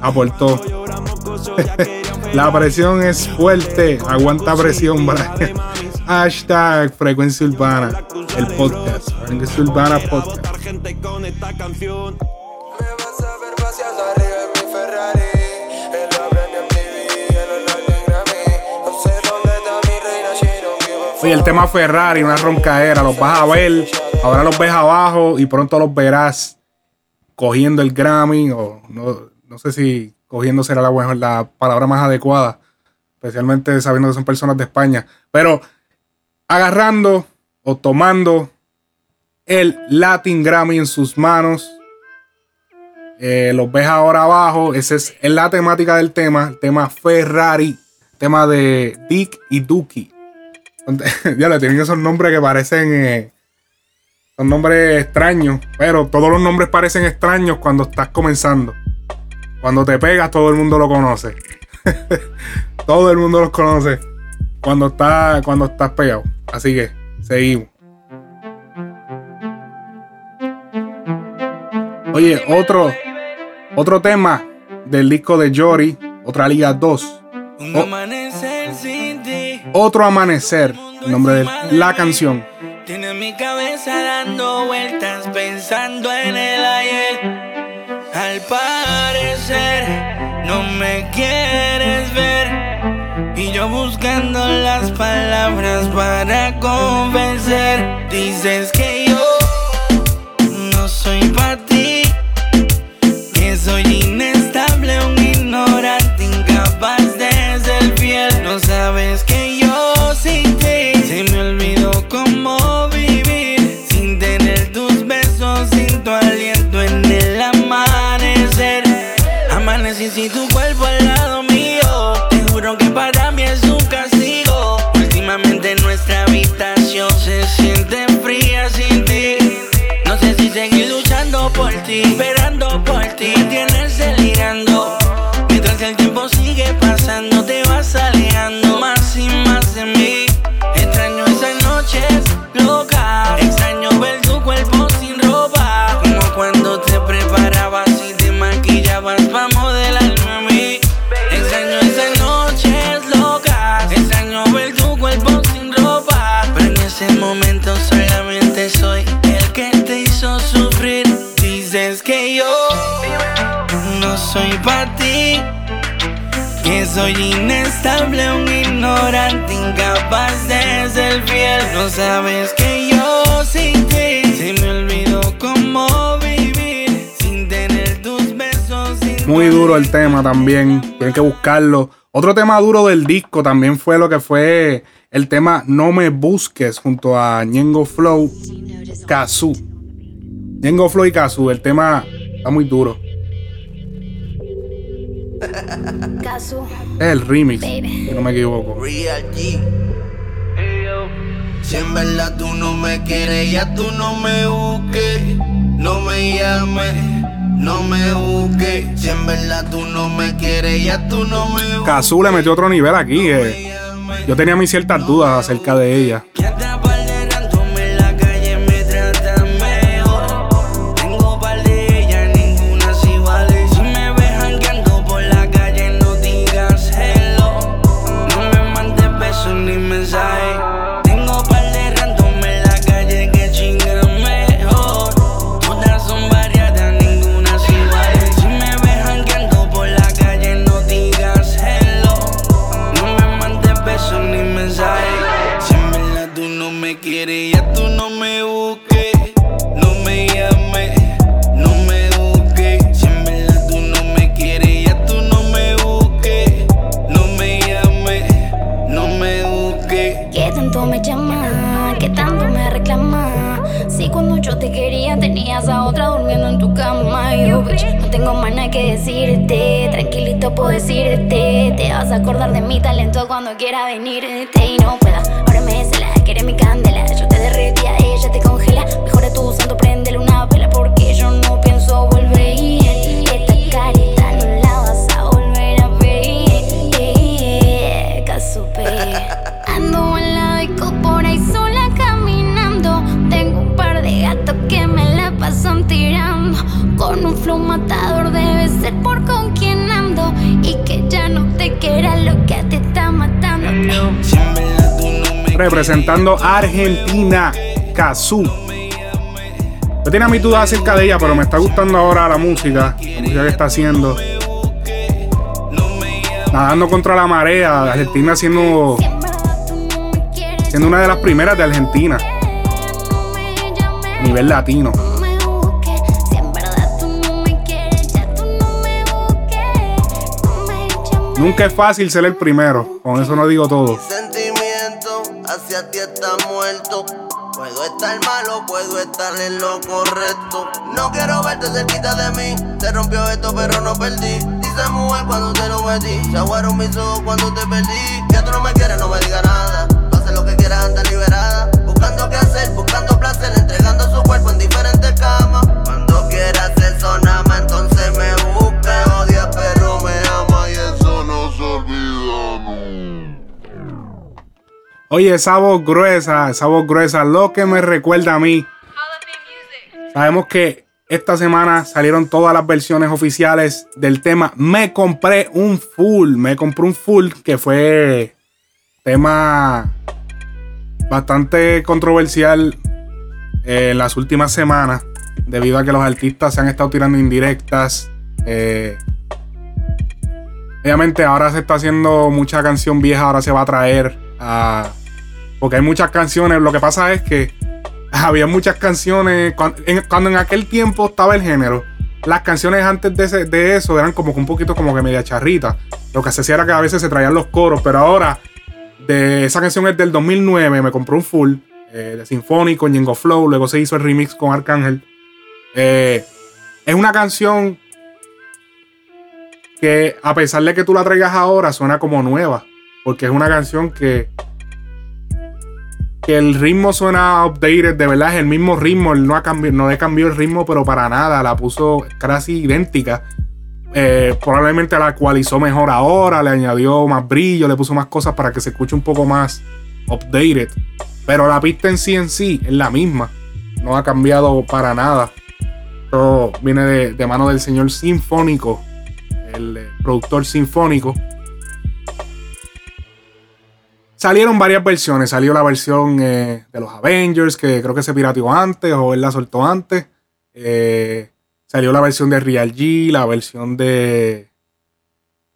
aportó. La presión es fuerte, aguanta presión, Brian. Hashtag frecuencia urbana, el podcast. Frecuencia urbana podcast. Oye, el tema Ferrari, una roncaera, los vas a ver, ahora los ves abajo y pronto los verás cogiendo el Grammy, o no, no sé si cogiendo será la, la palabra más adecuada, especialmente sabiendo que son personas de España, pero agarrando o tomando el Latin Grammy en sus manos. Eh, los ves ahora abajo. Esa es, es la temática del tema. El tema Ferrari. Tema de Dick y Duki. ya le tienen esos nombres que parecen. eh, son nombres extraños. Pero todos los nombres parecen extraños cuando estás comenzando. Cuando te pegas, todo el mundo lo conoce. todo el mundo los conoce. Cuando, está, cuando estás pegado. Así que, seguimos. Oye, otro, otro tema del disco de Jory, otra Liga 2. O- amanecer sin ti. otro amanecer, el nombre de la canción. Cabeza dando vueltas pensando en el ayer. Al parecer no me quieres ver. Y yo buscando las palabras para convencer. Dices que yo no soy para ti. Que soy inestable, un ignorante, incapaz de ser fiel. No sabes Amanecí sin tu cuerpo al lado mío. Te juro que para mí es un castigo. Últimamente nuestra habitación se siente fría sin ti. No sé si seguir luchando por ti, esperando por ti, tienes delirando. Mientras el tiempo sigue pasando, te vas alejando soy para ti, Que soy inestable, un ignorante, incapaz de ser fiel. No sabes que yo sin ti se me olvidó cómo vivir sin tener tus besos. Sin Muy duro el tema también. Tienen que buscarlo. Otro tema duro del disco también fue lo que fue el tema No Me Busques junto a Ñengo Flow, Kazoo. Ñengo Flow y Kazoo. El tema está muy duro. Caso. Es el remix, si no me equivoco. Real G. Si en verdad tú no me quieres, ya tú no me busques. No me llames, no me busques. Si en verdad tú no me quieres, ya tú no me busques. Kazoo le metió otro nivel aquí. eh. Yo tenía mis ciertas dudas acerca de ella. Cuando quiera venirte. Representando a Argentina, Kazoo. Yo tenía mis dudas acerca de ella, pero me está gustando ahora la música. La música que está haciendo. Nadando contra la marea. Argentina siendo. Siendo una de las primeras de Argentina. A nivel latino. Nunca es fácil ser el primero. Con eso no digo todo. Ti está muerto. Puedo estar malo, puedo estar en lo correcto. No quiero verte cerquita de mí. Se rompió esto, pero no perdí. Dice mujer cuando te lo metí. Se aguaron mis ojos cuando te perdí. Ya tú no me quieres, no me digas nada. Tú haces lo que quieras, anda liberada. Buscando qué hacer, buscando placer, entregando su cuerpo en diferentes camas. Cuando quieras nada más, entonces Oye, esa voz gruesa, esa voz gruesa, lo que me recuerda a mí. Sabemos que esta semana salieron todas las versiones oficiales del tema. Me compré un full, me compré un full que fue tema bastante controversial eh, en las últimas semanas debido a que los artistas se han estado tirando indirectas. Eh, obviamente ahora se está haciendo mucha canción vieja, ahora se va a traer a... Porque hay muchas canciones, lo que pasa es que había muchas canciones, cuando en, aquel tiempo estaba el género, las canciones antes de, ese- de eso eran como que un poquito como que media charrita. Lo que se hacía era que a veces se traían los coros, pero ahora de esa canción es del 2009, me compró un full eh, de Sinfónico, Ñengo Flow, luego se hizo el remix con Arcángel. Eh, es una canción que a pesar de que tú la traigas ahora, suena como nueva, porque es una canción que el ritmo suena updated, de verdad es el mismo ritmo, no ha cambiado, no le cambió el ritmo, pero para nada, la puso casi idéntica. Eh, probablemente la actualizó mejor ahora, le añadió más brillo, le puso más cosas para que se escuche un poco más updated. Pero la pista en sí en sí es la misma, no ha cambiado para nada. Esto viene de, de mano del señor Sinfónico, el eh, productor sinfónico. Salieron varias versiones. Salió la versión eh, de los Avengers, que creo que se pirateó antes, o él la soltó antes. Eh, salió la versión de Real G, la versión de.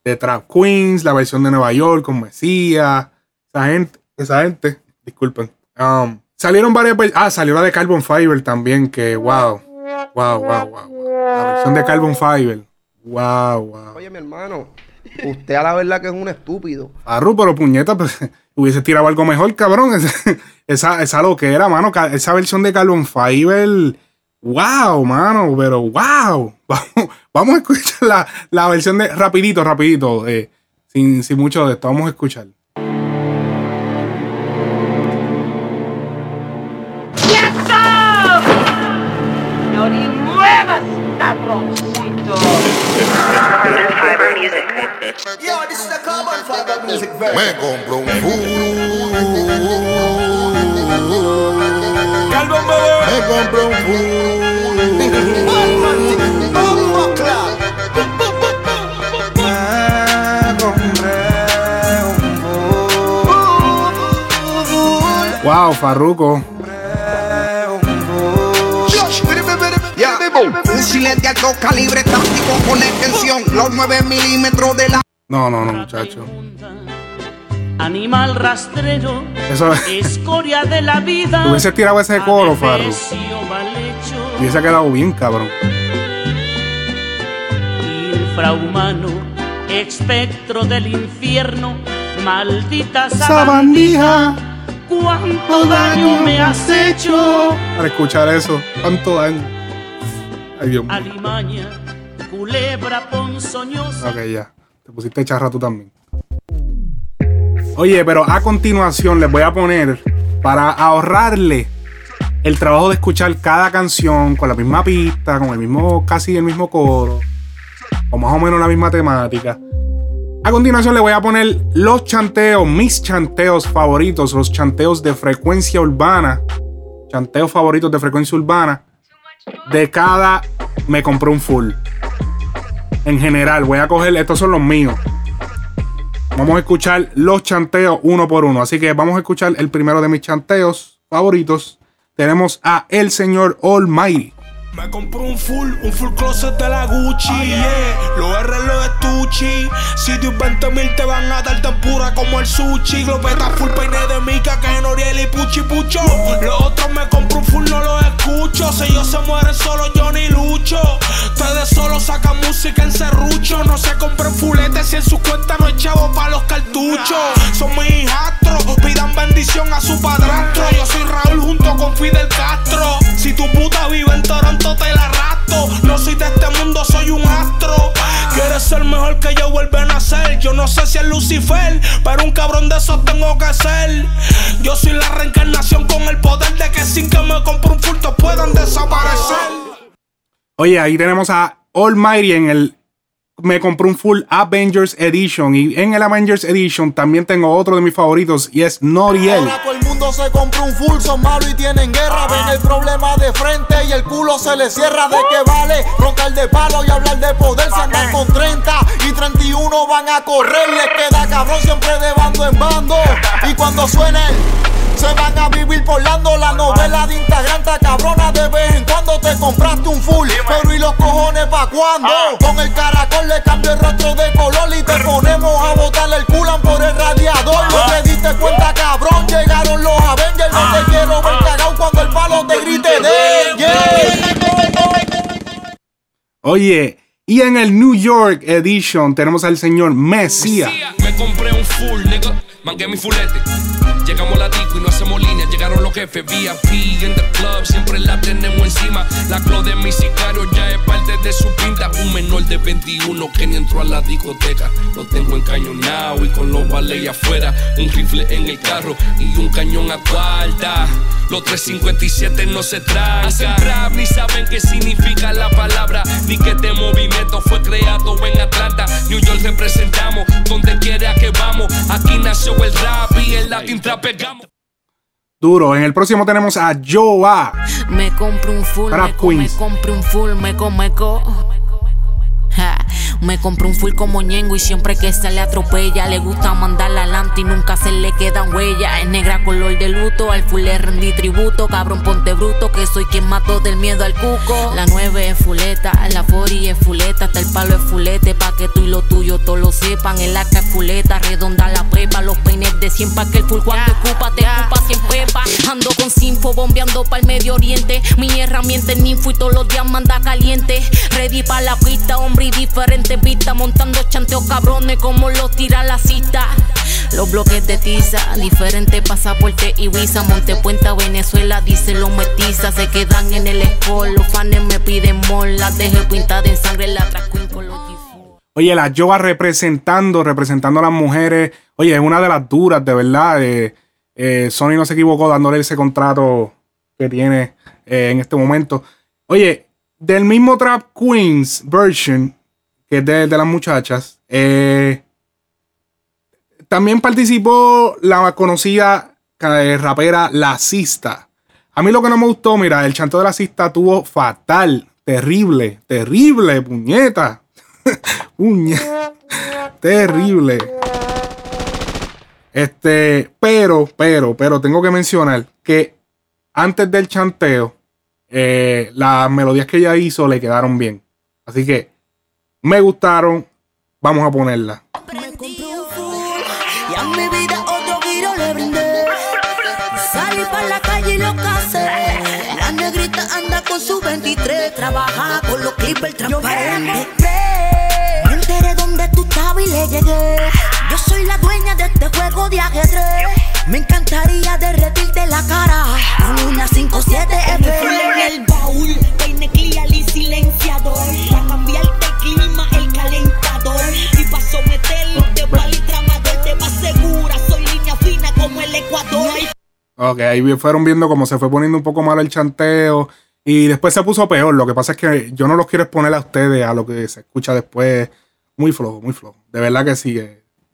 de Trap Queens, la versión de Nueva York con Mesías. Esa gente, esa gente, disculpen. Um, salieron varias Ah, salió la de Carbon Fiber también, que wow. Wow, wow, wow. La versión de Carbon Fiber. Wow, wow. Oye, mi hermano, usted a la verdad que es un estúpido. Arru, pero puñeta, pues, hubiese tirado algo mejor, cabrón. Esa, esa lo que era, mano. Esa versión de Carbon Fiber. Wow, mano, pero wow. Vamos, vamos a escuchar la, la versión de. Rapidito, rapidito. eh, sin, sin mucho de esto. Vamos a escuchar. No ni muevas, cabroncito. Yo, this is the Carbon Fiber Music Me compro un full. Me compro un Wow, Farruko. Fusiles de alto calibre táctico con extensión, los 9 milímetros de la No, no, no, muchacho. Animal rastrero, Eso escoria de la vida. Hubiese tirado ese coro, hecho, Hubiese quedado bien, cabrón. infrahumano, espectro del infierno, maldita Sabandija. sabandija. Cuánto daño me has hecho, Para escuchar eso. ¿Cuánto daño? Ay, Dios mío. alimaña, culebra ponzoñosa. Ok, ya. Te pusiste charra tú también. Oye, pero a continuación les voy a poner para ahorrarle el trabajo de escuchar cada canción con la misma pista, con el mismo, casi el mismo coro, o más o menos la misma temática. A continuación le voy a poner los chanteos, mis chanteos favoritos, los chanteos de frecuencia urbana, chanteos favoritos de frecuencia urbana, de cada me compré un full. En general, voy a coger, estos son los míos. Vamos a escuchar los chanteos uno por uno. Así que vamos a escuchar el primero de mis chanteos favoritos. Tenemos a el señor Almighty. Me compré un full, un full closet de la Gucci, yeah. Los R los estuchi. Sitios 20 mil te van a dar tan pura como el sushi. Glopeta full peine de mica que en Oriel y Puchi Pucho. Los otros me compro un full, no los escucho. Si ellos se mueren solo, yo ni lucho. Ustedes solo sacan música en serrucho. No se compren fuletes si en su cuenta no hay chavo para los cartuchos. Son mis hijastros, pidan bendición a su padrastro. Yo soy Raúl junto con Fidel Castro. Si tu puta vive en Toronto, te la arrastro. No soy de este mundo, soy un astro. Quieres ser mejor que yo, vuelve a nacer. Yo no sé si es Lucifer, pero un cabrón de esos tengo que ser. Yo soy la reencarnación con el poder de que sin que me compre un furto puedan desaparecer. Oye, ahí tenemos a Almighty en el. Me compré un full Avengers Edition. Y en el Avengers Edition también tengo otro de mis favoritos. Y es Noriel. Se compra un full, son malos y tienen guerra. Ven el problema de frente y el culo se le cierra. ¿De qué vale roncar de palo y hablar de poder? Se andan con 30 y 31 van a correr. Les queda cabrón siempre de bando en bando. Y cuando suenen, se van a vivir volando. La novela de Instagram está cabrona. De vez en cuando te compraste un full. Pero ¿y los cojones pa' cuándo? Con el caracol le cambio el rostro de color y te ponemos a botarle el culan por el radiador. No te diste cuenta, cabrón. Llegaron los Avengers. No te quiero ver cagado cuando el palo te grite de Oye, y en el New York Edition tenemos al señor Mesías. Me compré un full, nigga. Mangué mi fulete. A la disco y no hacemos línea. Llegaron los jefes VIP en the club. Siempre la tenemos encima. La clo de mi sicario ya es parte de su pinta. Un menor de 21 que ni entró a la discoteca. Lo tengo encañonado y con los ballet afuera. Un rifle en el carro y un cañón a cuarta. Los 357 no se tragan. Hacen rap ni saben qué significa la palabra. Ni que este movimiento fue creado en Atlanta. New York representamos donde quiera que vamos. Aquí nació el rap y el Latin trap pegamos. Duro. En el próximo tenemos a Joa. Me compro un full, me, compro un full, me co, me co. Ja, Me compré un full como ñengo y siempre que se le atropella. Le gusta mandarla adelante y nunca se le quedan huellas. Es negra color de luto, al full le rendí tributo. Cabrón, ponte bruto, que soy quien mató del miedo al cuco. La 9 es fuleta, la 40 es fuleta. Hasta el palo es fulete, pa' que tú y lo tuyo todos lo sepan. El arca es fuleta, redonda la prepa. Los peines de 100 pa' que el full cuando ocupa te ocupa siempre pa. Ando con sinfo bombeando pa' el Medio Oriente. Mi herramienta es ninfo y todos los días manda caliente. Ready pa' la pista, hombre y diferentes vistas. Montando chanteos cabrones como los tira la cita. Los bloques de tiza, diferentes pasaportes y visa. Montepuente a Venezuela, dice los mestizas. Se quedan en el school, los fans me piden more. Las dejé pintadas en sangre, la drag queen con los Oye, la Yoga representando, representando a las mujeres. Oye, es una de las duras, de verdad. Eh, eh, Sony no se equivocó dándole ese contrato que tiene eh, en este momento. Oye, del mismo Trap Queens version, que es de, de las muchachas, eh, también participó la conocida eh, rapera La Sista. A mí lo que no me gustó, mira, el chanto de La Sista tuvo fatal, terrible, terrible, puñeta. puñeta. terrible. Este, pero, pero, pero tengo que mencionar que antes del chanteo, eh, las melodías que ella hizo le quedaron bien. Así que me gustaron. Vamos a ponerla. Y a mi vida otro giro le brindé. Salí para la calle y lo casé. La negrita anda con su 23. Trabaja con los clippers transparentes. Me enteré dónde tú estabas y le llegué. Yo soy la dueña de este juego de ajedrez. Me encantaría derretirte la cara con una 57 en el baúl, peine clear y silenciador. Para cambiarte el clima, el calentador. Y pa' someterte, pal y tramador, te vas segura. Soy línea fina como el Ecuador. Ok, ahí fueron viendo cómo se fue poniendo un poco mal el chanteo. Y después se puso peor. Lo que pasa es que yo no los quiero exponer a ustedes a lo que se escucha después. Muy flojo, muy flojo. De verdad que sí,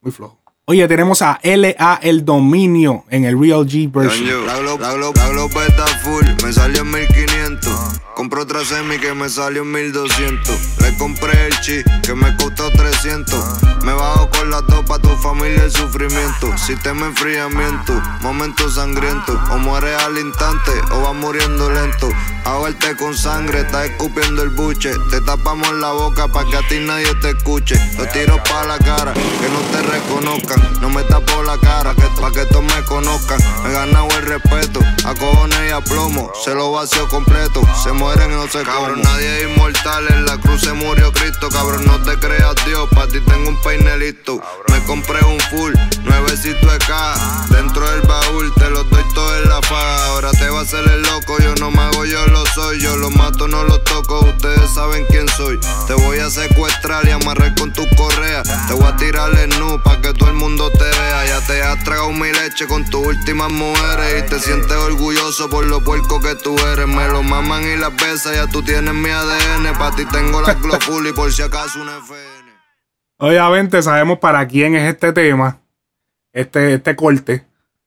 muy flojo. Oye, tenemos a LA El Dominio en el Real G version. La Glo- la está full, me salió en 1500. Compré otra semi que me salió en 1200. Le compré el chi que me costó 300. Me bajo con la topa, tu familia el sufrimiento. Sistema enfriamiento, momento sangriento. O mueres al instante o vas muriendo lento. Ahogarte con sangre, estás escupiendo el buche. Te tapamos la boca para que a ti nadie te escuche. Los tiros pa' la cara, que no te reconozcan. No me tapo la cara, que, pa' que todos me conozcan. Me he ganado el respeto, a cojones y a plomo. Se lo vacío completo, se mueren y no se Cabrón, nadie es inmortal, en la cruz se murió Cristo. Cabrón, no te creas Dios, pa' ti tengo un peine listo. Me compré un full, nuevecito de caja. Dentro del baúl, te lo doy todo en la faja. Ahora te va a hacer el loco, yo no me hago, yo lo soy. Yo lo mato, no lo toco, ustedes saben quién soy. Te voy a secuestrar y amarrar con tu correa. Te voy a tirar el nu pa' que todo el mundo te vea. Ya te has tragado mi leche con tus últimas mujeres. Y te sientes orgulloso por lo puerco que tú eres. Me lo maman y las ya tú tienes mi ADN. Pa' ti tengo la y por si acaso un FN. Obviamente sabemos para quién es este tema, este, este corte.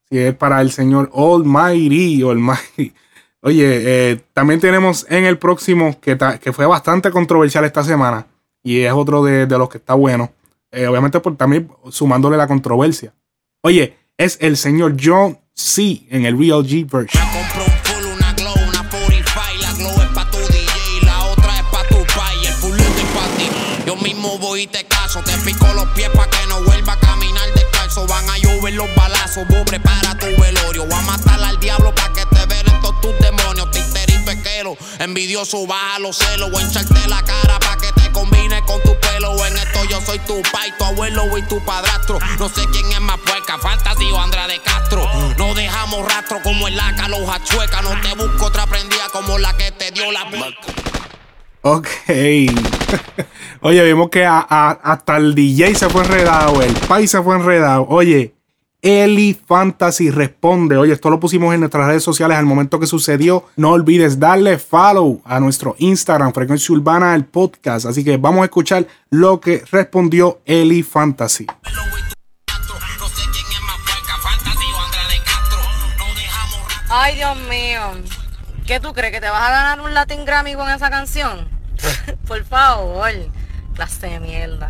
Si es para el señor Almighty, Almighty. Oye, eh, también tenemos en el próximo, que, ta- que fue bastante controversial esta semana, y es otro de, de los que está bueno. Eh, obviamente por también sumándole la controversia. Oye, es el señor John C. en el Real G version. Voy y te caso, te pico los pies pa' que no vuelva a caminar descalzo. Van a llover los balazos, vos prepara tu velorio. Voy a matar al diablo pa' que te velen todos tus demonios. Titerito esquero, envidioso baja los celos. Voy a hincharte la cara pa' que te combine con tu pelo. En esto yo soy tu pai, tu abuelo y tu padrastro. No sé quién es más puerca, Fantasy o Andrade Castro. No dejamos rastro como el laca, los hachuecas. No te busco otra prendida como la que te dio la Ok. Oye, vimos que hasta el DJ se fue enredado, el Pai se fue enredado. Oye, Eli Fantasy responde. Oye, esto lo pusimos en nuestras redes sociales al momento que sucedió. No olvides darle follow a nuestro Instagram, Frecuencia Urbana, el podcast. Así que vamos a escuchar lo que respondió Eli Fantasy. Ay, Dios mío. ¿Qué tú crees? ¿Que te vas a ganar un Latin Grammy con esa canción? Por favor. Clase de mierda.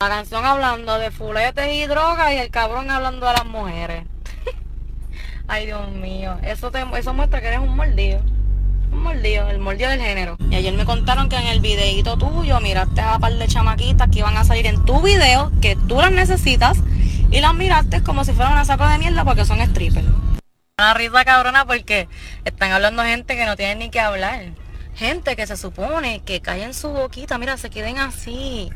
La canción hablando de fuletes y drogas y el cabrón hablando de las mujeres. Ay, Dios mío. Eso, te, eso muestra que eres un mordido. Un mordido, el mordido del género. Y ayer me contaron que en el videíto tuyo miraste a un par de chamaquitas que iban a salir en tu video, que tú las necesitas, y las miraste como si fueran una saco de mierda porque son strippers. Una risa cabrona porque están hablando gente que no tienen ni que hablar. Gente que se supone que cae en su boquita, mira, se queden así.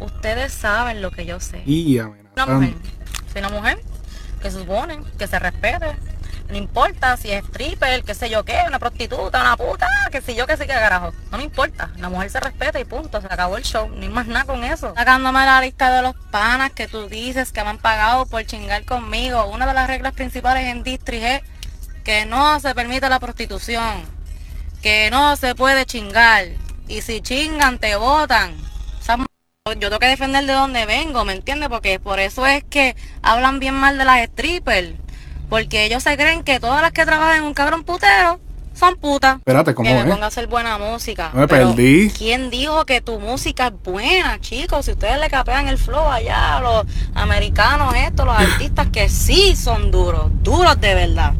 Ustedes saben lo que yo sé. Y Una mujer, soy una mujer que se supone que se respete. No importa si es stripper, qué sé yo qué, una prostituta, una puta, que sé yo qué sé qué carajo. No me importa. La mujer se respeta y punto. Se acabó el show. Ni más nada con eso. Sacándome la lista de los panas que tú dices que me han pagado por chingar conmigo. Una de las reglas principales en District es que no se permite la prostitución. Que no se puede chingar. Y si chingan, te votan. Esa yo tengo que defender de dónde vengo, ¿me entiendes? Porque por eso es que hablan bien mal de las strippers. Porque ellos se creen que todas las que trabajan en un cabrón putero son putas. Espérate, ¿cómo que me es? ponga a hacer buena música. Me Pero, perdí. ¿Quién dijo que tu música es buena, chicos? Si ustedes le capean el flow allá a los americanos, estos, los artistas que sí son duros, duros de verdad.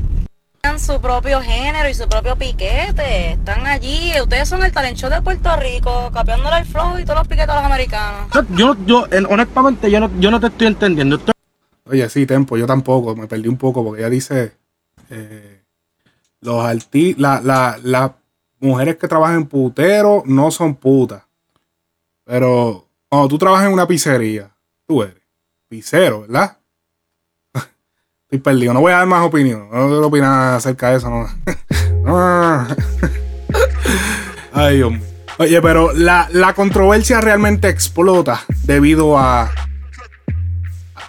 Tienen su propio género y su propio piquete. Están allí. Ustedes son el talent show de Puerto Rico, capeándole el flow y todos los piquetes a los americanos. Yo, yo, honestamente, yo no, yo no te estoy entendiendo. Oye, sí, Tempo, yo tampoco, me perdí un poco porque ella dice, eh, los arti la, la, las mujeres que trabajan en putero no son putas. Pero cuando tú trabajas en una pizzería, tú eres pizzero, ¿verdad? Estoy perdido, no voy a dar más opinión, no quiero opinar acerca de eso. No. Ay, Dios mío. Oye, pero la, la controversia realmente explota debido a,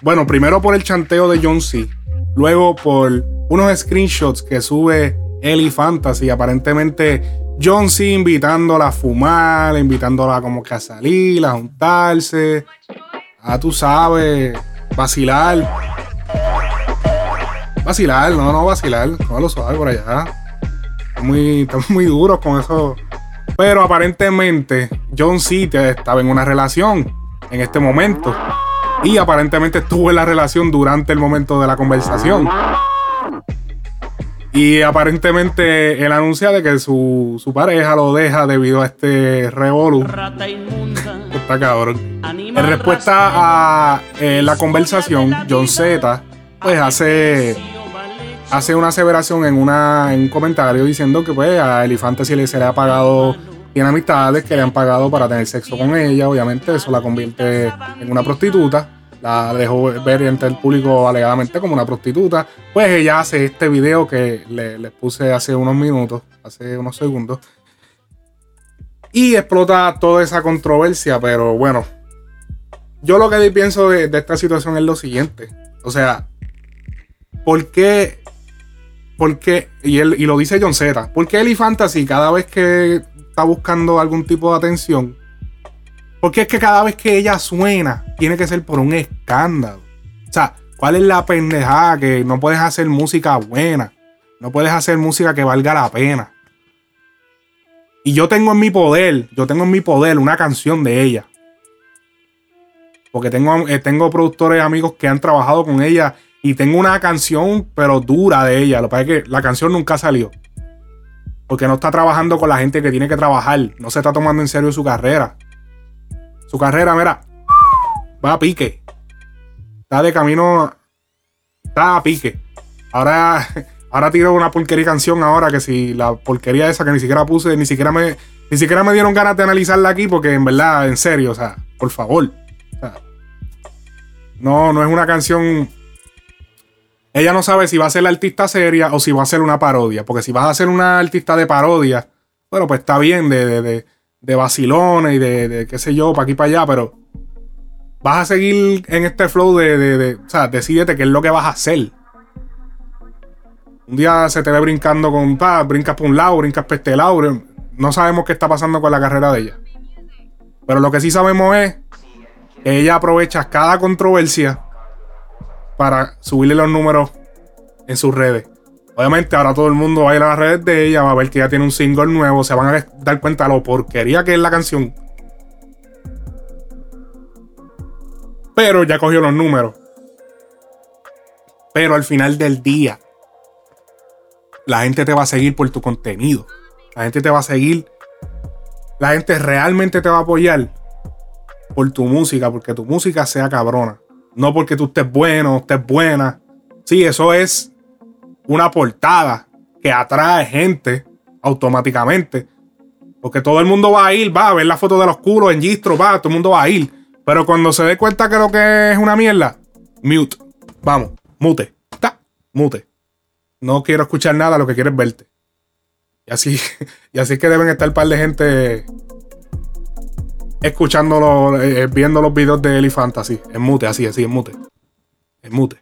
bueno, primero por el chanteo de John C. Luego por unos screenshots que sube Eli Fantasy. Aparentemente John C. invitándola a fumar, invitándola como que a salir, a juntarse. Ah, tú sabes, vacilar. Vacilar, no, no vacilar. No lo suave por allá. Muy, están muy duros con eso. Pero aparentemente John C. estaba en una relación en este momento. Y aparentemente estuvo en la relación durante el momento de la conversación. Y aparentemente él anuncia de que su, su pareja lo deja debido a este revolú. Está cabrón. En respuesta a eh, la conversación, John Z pues hace, hace una aseveración en, una, en un comentario diciendo que pues a Elefante si le, se le ha pagado, tiene amistades que le han pagado para tener sexo con ella. Obviamente eso la convierte en una prostituta. La dejó ver ante el público alegadamente como una prostituta. Pues ella hace este video que le- les puse hace unos minutos, hace unos segundos. Y explota toda esa controversia, pero bueno. Yo lo que pienso de, esta situación es lo siguiente. O sea, ¿por qué? ¿Por qué? Y, él, y lo dice John Z. ¿Por qué Eli Fantasy cada vez que está buscando algún tipo de atención? Porque es que cada vez que ella suena, tiene que ser por un escándalo. O sea, ¿cuál es la pendejada? Que no puedes hacer música buena. No puedes hacer música que valga la pena. Y yo tengo en mi poder, yo tengo en mi poder una canción de ella. Porque tengo, eh, tengo productores amigos que han trabajado con ella y tengo una canción, pero dura de ella. Lo que pasa es que la canción nunca salió. Porque no está trabajando con la gente que tiene que trabajar. No se está tomando en serio su carrera. Su carrera, mira, va a pique. Está de camino. Está a pique. Ahora, ahora tiro una porquería canción ahora que si la porquería esa que ni siquiera puse, ni siquiera me, ni siquiera me dieron ganas de analizarla aquí porque en verdad, en serio, o sea, por favor. No, no es una canción. Ella no sabe si va a ser la artista seria o si va a ser una parodia. Porque si vas a ser una artista de parodia, bueno, pues está bien, de, de, de, de vacilones y de, de qué sé yo, para aquí para allá, pero vas a seguir en este flow de, O sea, decídete qué es lo que vas a hacer. Un día se te ve brincando con. Pa, brincas por un lado, brincas por este lado. No sabemos qué está pasando con la carrera de ella. Pero lo que sí sabemos es que ella aprovecha cada controversia para subirle los números en sus redes. Obviamente ahora todo el mundo va a ir a las redes de ella, va a ver que ella tiene un single nuevo, se van a dar cuenta de lo porquería que es la canción. Pero ya cogió los números. Pero al final del día, la gente te va a seguir por tu contenido. La gente te va a seguir. La gente realmente te va a apoyar por tu música, porque tu música sea cabrona. No porque tú estés bueno, estés buena. Sí, eso es una portada que atrae gente automáticamente. Porque todo el mundo va a ir, va a ver la foto de los culos en Gistro, va, todo el mundo va a ir. Pero cuando se dé cuenta que lo que es una mierda, mute. Vamos, mute. Ta, mute. No quiero escuchar nada, lo que quiero es verte. Y así, y así es que deben estar un par de gente escuchándolo, eh, viendo los videos de Elephant así, en mute, así, así, en mute. En mute.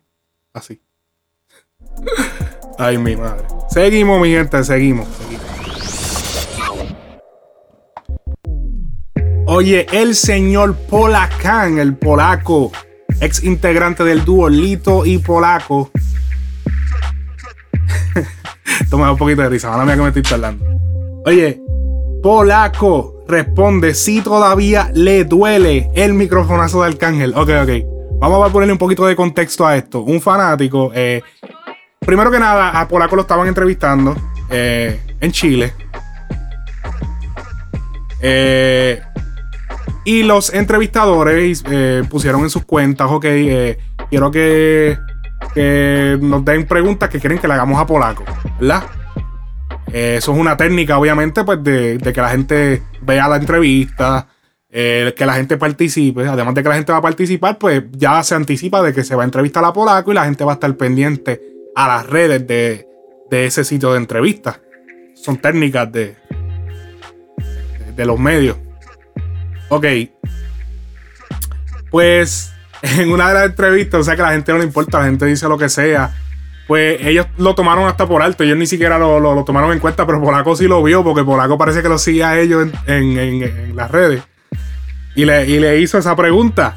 Así. Ay, mi madre. Seguimos, mi gente, seguimos, seguimos. Oye, el señor Polacán, el polaco, ex integrante del dúo Lito y Polaco. Toma un poquito de risa, ahora mía que me estoy tardando. Oye, Polaco responde si todavía le duele el microfonazo de Arcángel. Ok, ok. Vamos a ponerle un poquito de contexto a esto. Un fanático, eh, primero que nada, a Polaco lo estaban entrevistando eh, en Chile. Eh, y los entrevistadores pusieron en sus cuentas, ok, quiero que, que nos den preguntas que quieren que le hagamos a Polaco, ¿verdad? Eh, eso es una técnica, obviamente, pues de, que la gente vea la entrevista, eh, que la gente participe. Además de que la gente va a participar, pues ya se anticipa de que se va a entrevistar a Polaco y la gente va a estar pendiente a las redes de, de ese sitio de entrevistas. Son técnicas de, de, de los medios. Ok. Pues en una de las entrevistas, o sea que a la gente no le importa, la gente dice lo que sea. Pues ellos lo tomaron hasta por alto, ellos ni siquiera lo, lo- tomaron en cuenta, pero Polaco sí lo vio, porque Polaco parece que lo sigue a ellos en, en- en- en las redes. Y le, y le hizo esa pregunta.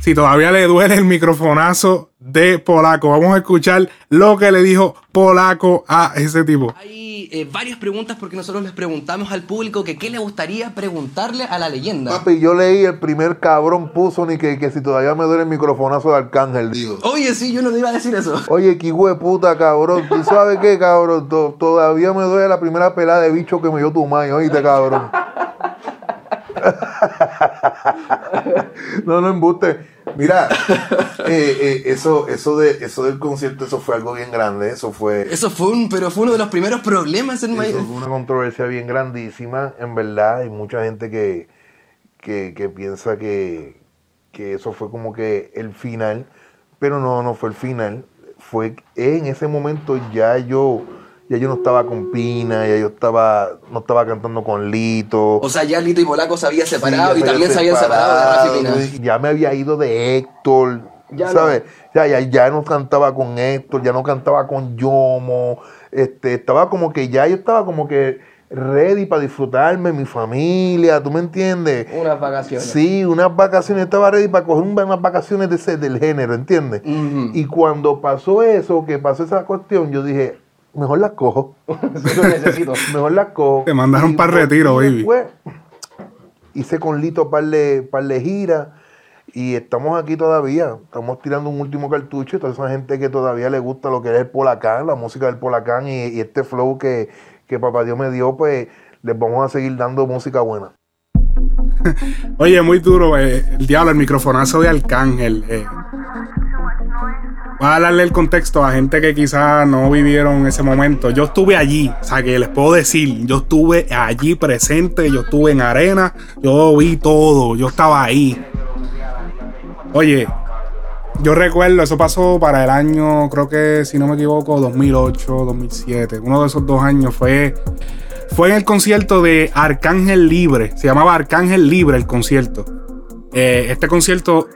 Si todavía le duele el microfonazo de Polaco. Vamos a escuchar lo que le dijo Polaco a ese tipo. Hay eh, varias preguntas porque nosotros les preguntamos al público que qué le gustaría preguntarle a la leyenda. Papi, yo leí el primer cabrón puso ni que, que si todavía me duele el microfonazo de Arcángel, digo. Oye, sí, yo no te iba a decir eso. Oye, qué puta, cabrón. ¿Tú sabes qué, cabrón? To- todavía me duele la primera pelada de bicho que me dio tu madre, oíste, cabrón. no, no embuste. Mira, eh, eh, eso, eso, de, eso del concierto, eso fue algo bien grande. Eso fue. Eso fue un, pero fue uno de los primeros problemas en Eso Miami. fue una controversia bien grandísima, en verdad. Hay mucha gente que, que, que piensa que, que eso fue como que el final, pero no, no fue el final. Fue en ese momento ya yo, ya yo no estaba con Pina, ya yo estaba, no estaba cantando con Lito. O sea, ya Lito y Polaco se habían separado y también se habían separado de Rafi separado, Pina. y Ya me había ido de Héctor, Ya ¿sabes? Ya, ya, ya no cantaba con Héctor, ya no cantaba con Yomo. Este, estaba como que ya yo estaba como que ready para disfrutarme, mi familia, ¿tú me entiendes? Unas vacaciones. Sí, unas vacaciones, estaba ready para coger un- unas vacaciones de ese- del género, ¿entiendes? Y cuando pasó eso, que pasó esa cuestión, yo dije, mejor las cojo. mejor las cojo. Te mandaron para el retiro, y baby. después hice con Lito par de, par de giras y estamos aquí todavía. Estamos tirando un último cartucho. y Toda esa gente que todavía le gusta lo que es el Polacán, la música del Polacán y, y este flow que, que Papá Dios me dio, pues les vamos a seguir dando música buena. Oye, muy duro, eh, el diablo, el microfonazo de Arcángel. Eh. Voy a darle el contexto a gente que quizás no vivieron ese momento. Yo estuve allí, o sea, que les puedo decir, yo estuve allí presente, yo estuve en arena, yo vi todo, yo estaba ahí. Oye, yo recuerdo, eso pasó para el año, creo que si no me equivoco, 2008, 2007. Uno de esos dos años fue, fue en el concierto de Arcángel Libre. Se llamaba Arcángel Libre el concierto. Eh, este concierto,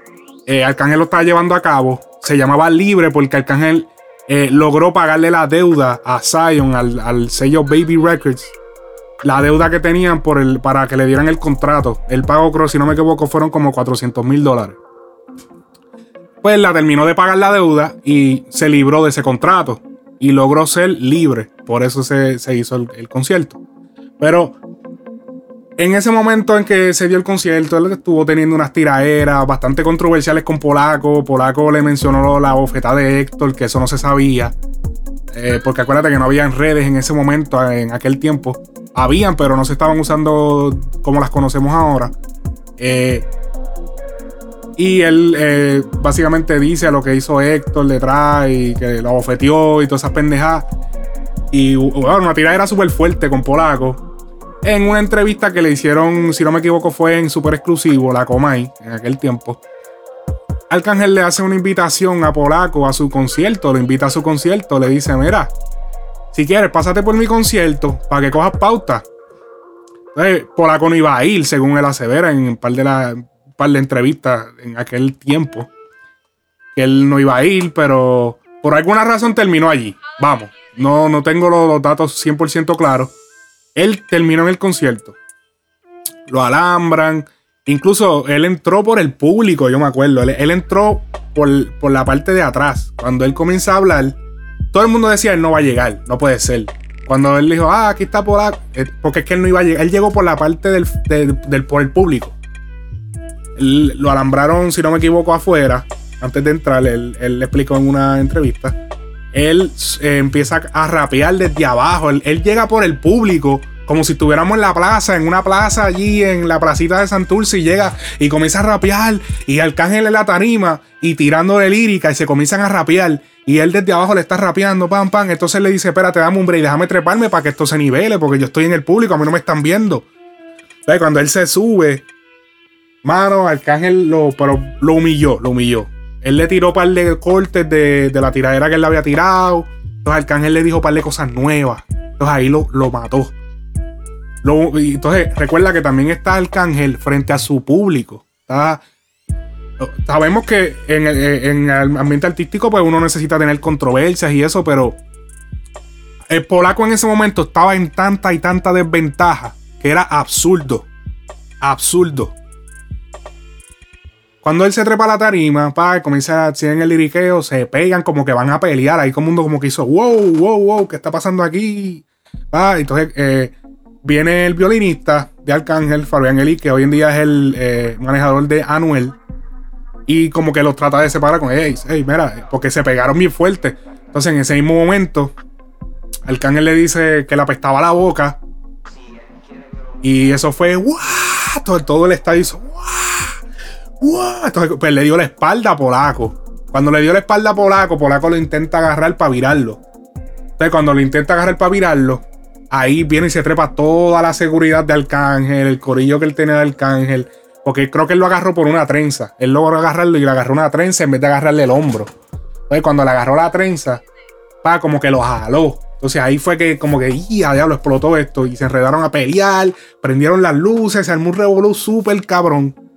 eh, Arcángel lo estaba llevando a cabo. Se llamaba Libre porque Arcángel eh, logró pagarle la deuda a Zion, al, sello Baby Records. La deuda que tenían por el, para que le dieran el contrato. El pago, creo, si no me equivoco, fueron como 400 mil dólares pues la terminó de pagar la deuda y se libró de ese contrato y logró ser libre. Por eso se, hizo el concierto. Pero En ese momento en que se dio el concierto, él estuvo teniendo unas tiraderas bastante controversiales con Polaco. Polaco le mencionó la bofetada de Héctor, que eso no se sabía. Eh, porque acuérdate que no había redes en ese momento, en aquel tiempo. Habían, pero no se estaban usando como las conocemos ahora. Eh, y él eh, básicamente dice lo que hizo Héctor detrás y que lo bofeteó y todas esas pendejadas. Y bueno, una tiradera súper fuerte con Polaco en una entrevista que le hicieron, si no me equivoco, fue en super exclusivo, la Comay, en aquel tiempo. Arcángel le hace una invitación a Polaco a su concierto, lo invita a su concierto, le dice, mira, si quieres, pásate por mi concierto para que cojas pauta. Entonces, Polaco no iba a ir, según él asevera en un par de, la, par de entrevistas en aquel tiempo. Que él no iba a ir, pero por alguna razón terminó allí. Vamos, no, no tengo los, los datos 100% claros. Él terminó en el concierto. Lo alambran. Incluso él entró por el público, yo me acuerdo. Él, entró por, la parte de atrás. Cuando él comienza a hablar, todo el mundo decía, él no va a llegar, no puede ser. Cuando él dijo, ah, aquí está por eh, porque es que él no iba a llegar. Él llegó por la parte del, por el público. lo alambraron, si no me equivoco, afuera. Antes de entrar, él, él explicó en una entrevista él eh, empieza a rapear desde abajo. Él, llega por el público, como si estuviéramos en la plaza, en una plaza allí, en la placita de Santurce, y llega y comienza a rapear. Y Arcángel en la tarima y tirando de lírica y se comienzan a rapear. Y él desde abajo le está rapeando, pam, pam. Entonces le dice: Espérate, dame un break, déjame treparme para que esto se nivele, porque yo estoy en el público, a mí no me están viendo. Cuando él se sube, mano, Arcángel lo, lo humilló, lo humilló. Él le tiró un par de cortes de, la tiradera que él le había tirado. Entonces Arcángel le dijo un par de cosas nuevas. Entonces ahí lo, lo mató. entonces recuerda que también está Arcángel frente a su público. sabemos que en el, en el, ambiente artístico pues uno necesita tener controversias y eso, pero el polaco en ese momento estaba en tanta y tanta desventaja que era absurdo. Absurdo. Cuando él se trepa a la tarima, pa, comienza a en el liriqueo, se pegan como que van a pelear. Ahí como mundo como que hizo, wow, wow, wow, ¿qué está pasando aquí? Pa, entonces eh, viene el violinista de Arcángel, Fabián Eli, que hoy en día es el eh, manejador de Anuel. Y como que los trata de separar con, hey, hey, mira, porque se pegaron bien fuerte. Entonces en ese mismo momento, Arcángel le dice que le apestaba la boca. Y eso fue, ¡guau! Todo, todo el estadio hizo, entonces, pues le dio la espalda a Polaco. Cuando le dio la espalda a Polaco, Polaco lo intenta agarrar para virarlo. Entonces, cuando lo intenta agarrar para virarlo, ahí viene y se trepa toda la seguridad de Arcángel, el corillo que él tiene de Arcángel. Porque creo que él lo agarró por una trenza. Él logró agarrarlo y le agarró una trenza en vez de agarrarle el hombro. Entonces, cuando le agarró la trenza, pa, como que lo jaló. Entonces ahí fue que como que, ya, diablo, explotó esto. Y se enredaron a pelear, prendieron las luces, se armó un revolú súper cabrón.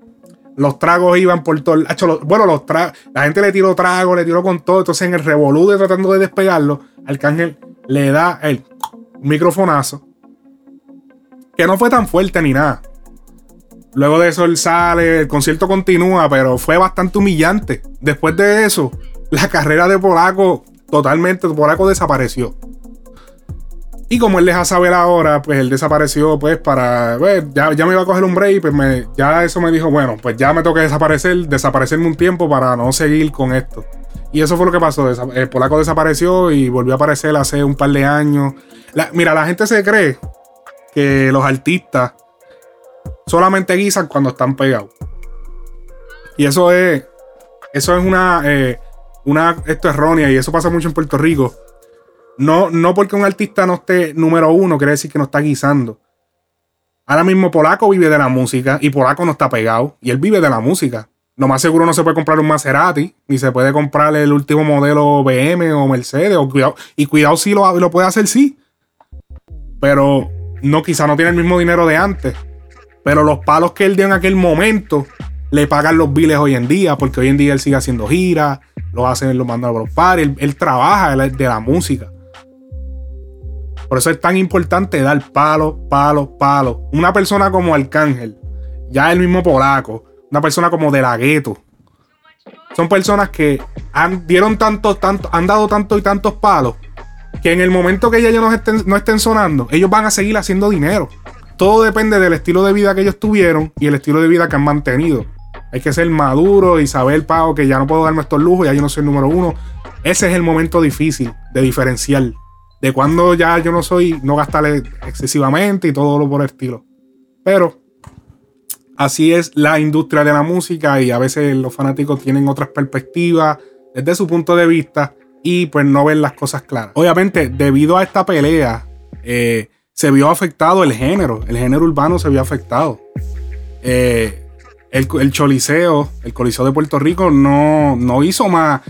Los tragos iban por todo. bueno, los tragos. La gente le tiró trago, le tiró con todo. Entonces, en el revolude tratando de despegarlo, Arcángel le da el microfonazo. Que no fue tan fuerte ni nada. Luego de eso él sale, el concierto continúa, pero fue bastante humillante. Después de eso, la carrera de Polaco totalmente, Polaco desapareció. Y como él deja saber ahora, pues él desapareció, pues para. Pues, ya, me iba a coger un break, pues me, ya eso me dijo, bueno, pues ya me toca desaparecer, desaparecerme un tiempo para no seguir con esto. Y eso fue lo que pasó. El polaco desapareció y volvió a aparecer hace un par de años. mira, la gente se cree que los artistas solamente guisan cuando están pegados. Y eso es. Eso es una. Eh, una esto errónea y eso pasa mucho en Puerto Rico no, no porque un artista no esté número uno, quiere decir que no está guisando. Ahora mismo Polaco vive de la música y Polaco no está pegado y él vive de la música. Lo más seguro no se puede comprar un Maserati, ni se puede comprar el último modelo BM o Mercedes, o cuidado, y cuidado si lo, lo puede hacer, sí. Pero no, quizá no tiene el mismo dinero de antes. Pero los palos que él dio en aquel momento le pagan los biles hoy en día, porque hoy en día él sigue haciendo giras, lo hacen, lo mandan a los pares, él, él trabaja de la música. Por eso es tan importante dar palo, palo, palo. Una persona como Arcángel, ya el mismo polaco, una persona como De La Gueto. Son personas que han, dieron tanto, tanto, han dado tanto y tantos palos que en el momento que ellos no estén, no estén sonando, ellos van a seguir haciendo dinero. todo depende del estilo de vida que ellos tuvieron y el estilo de vida que han mantenido. Hay que ser maduro y saber, pago, que ya no puedo darme estos lujos, ya yo no soy el número uno. Ese es el momento difícil de diferenciar. De cuando ya yo no soy, no gastar excesivamente y todo lo por el estilo. Pero así es la industria de la música y a veces los fanáticos tienen otras perspectivas desde su punto de vista y pues no ven las cosas claras. Obviamente, debido a esta pelea, eh, se vio afectado el género, el género urbano se vio afectado. Eh, el, el, Choliseo, el Coliseo de Puerto Rico, no, no hizo más,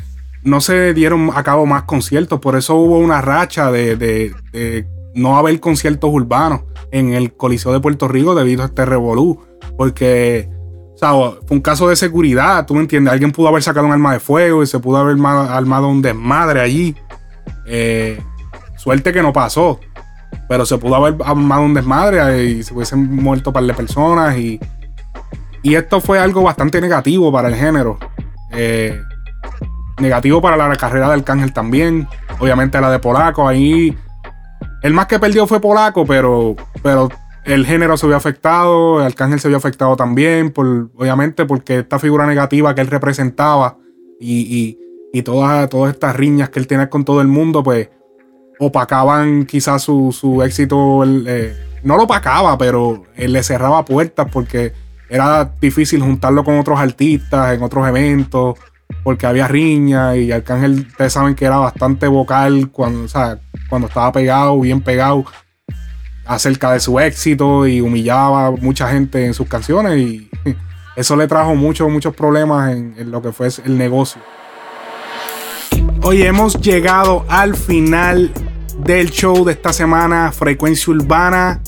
no se dieron a cabo más conciertos, por eso hubo una racha de, de, no haber conciertos urbanos en el Coliseo de Puerto Rico debido a este revolú, porque fue un caso de seguridad, tú me entiendes, alguien pudo haber sacado un arma de fuego y se pudo haber armado un desmadre allí. Eh, suerte que no pasó, pero se pudo haber armado un desmadre y se hubiesen muerto un par de personas y, y esto fue algo bastante negativo para el género. Eh, negativo para la carrera de Arcángel también. Obviamente la de Polaco. Ahí. El más que perdió fue Polaco, pero, pero el género se vio afectado, el Arcángel se vio afectado también, por, obviamente porque esta figura negativa que él representaba y, todas, todas estas riñas que él tenía con todo el mundo, pues opacaban quizás su, éxito. Eh, no lo opacaba, pero él le cerraba puertas porque era difícil juntarlo con otros artistas en otros eventos, porque había riñas y Arcángel, ustedes saben que era bastante vocal cuando, cuando estaba pegado, bien pegado acerca de su éxito y humillaba a mucha gente en sus canciones y eso le trajo muchos, muchos problemas en, lo que fue el negocio. Hoy hemos llegado al final del show de esta semana, Frecuencia Urbana.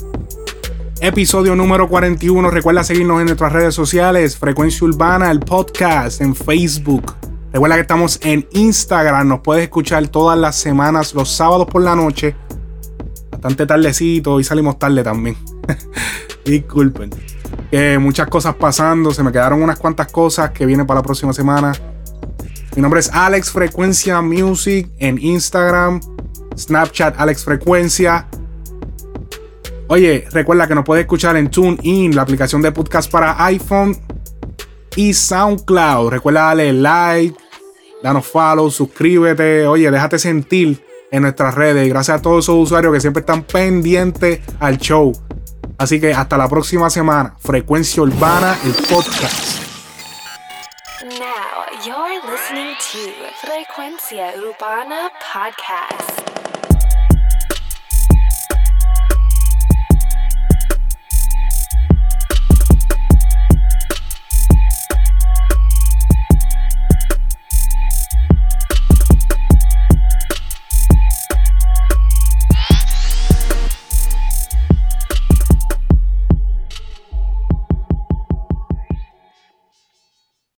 Episodio número 41. Recuerda seguirnos en nuestras redes sociales, Frecuencia Urbana, el podcast en Facebook. Recuerda que estamos en Instagram. Nos puedes escuchar todas las semanas, los sábados por la noche bastante tardecito y salimos tarde también. Disculpen. muchas cosas pasando, se me quedaron unas cuantas cosas que vienen para la próxima semana. Mi nombre es Alex Frecuencia Music en Instagram, Snapchat Alex Frecuencia. Oye, recuerda que nos puedes escuchar en TuneIn, la aplicación de podcast para iPhone y SoundCloud. Recuerda darle like, danos follow, suscríbete. Oye, déjate sentir en nuestras redes. Gracias a todos esos usuarios que siempre están pendientes al show. Así que hasta la próxima semana. Frecuencia Urbana, el podcast. Now you're listening Frecuencia Urbana Podcast.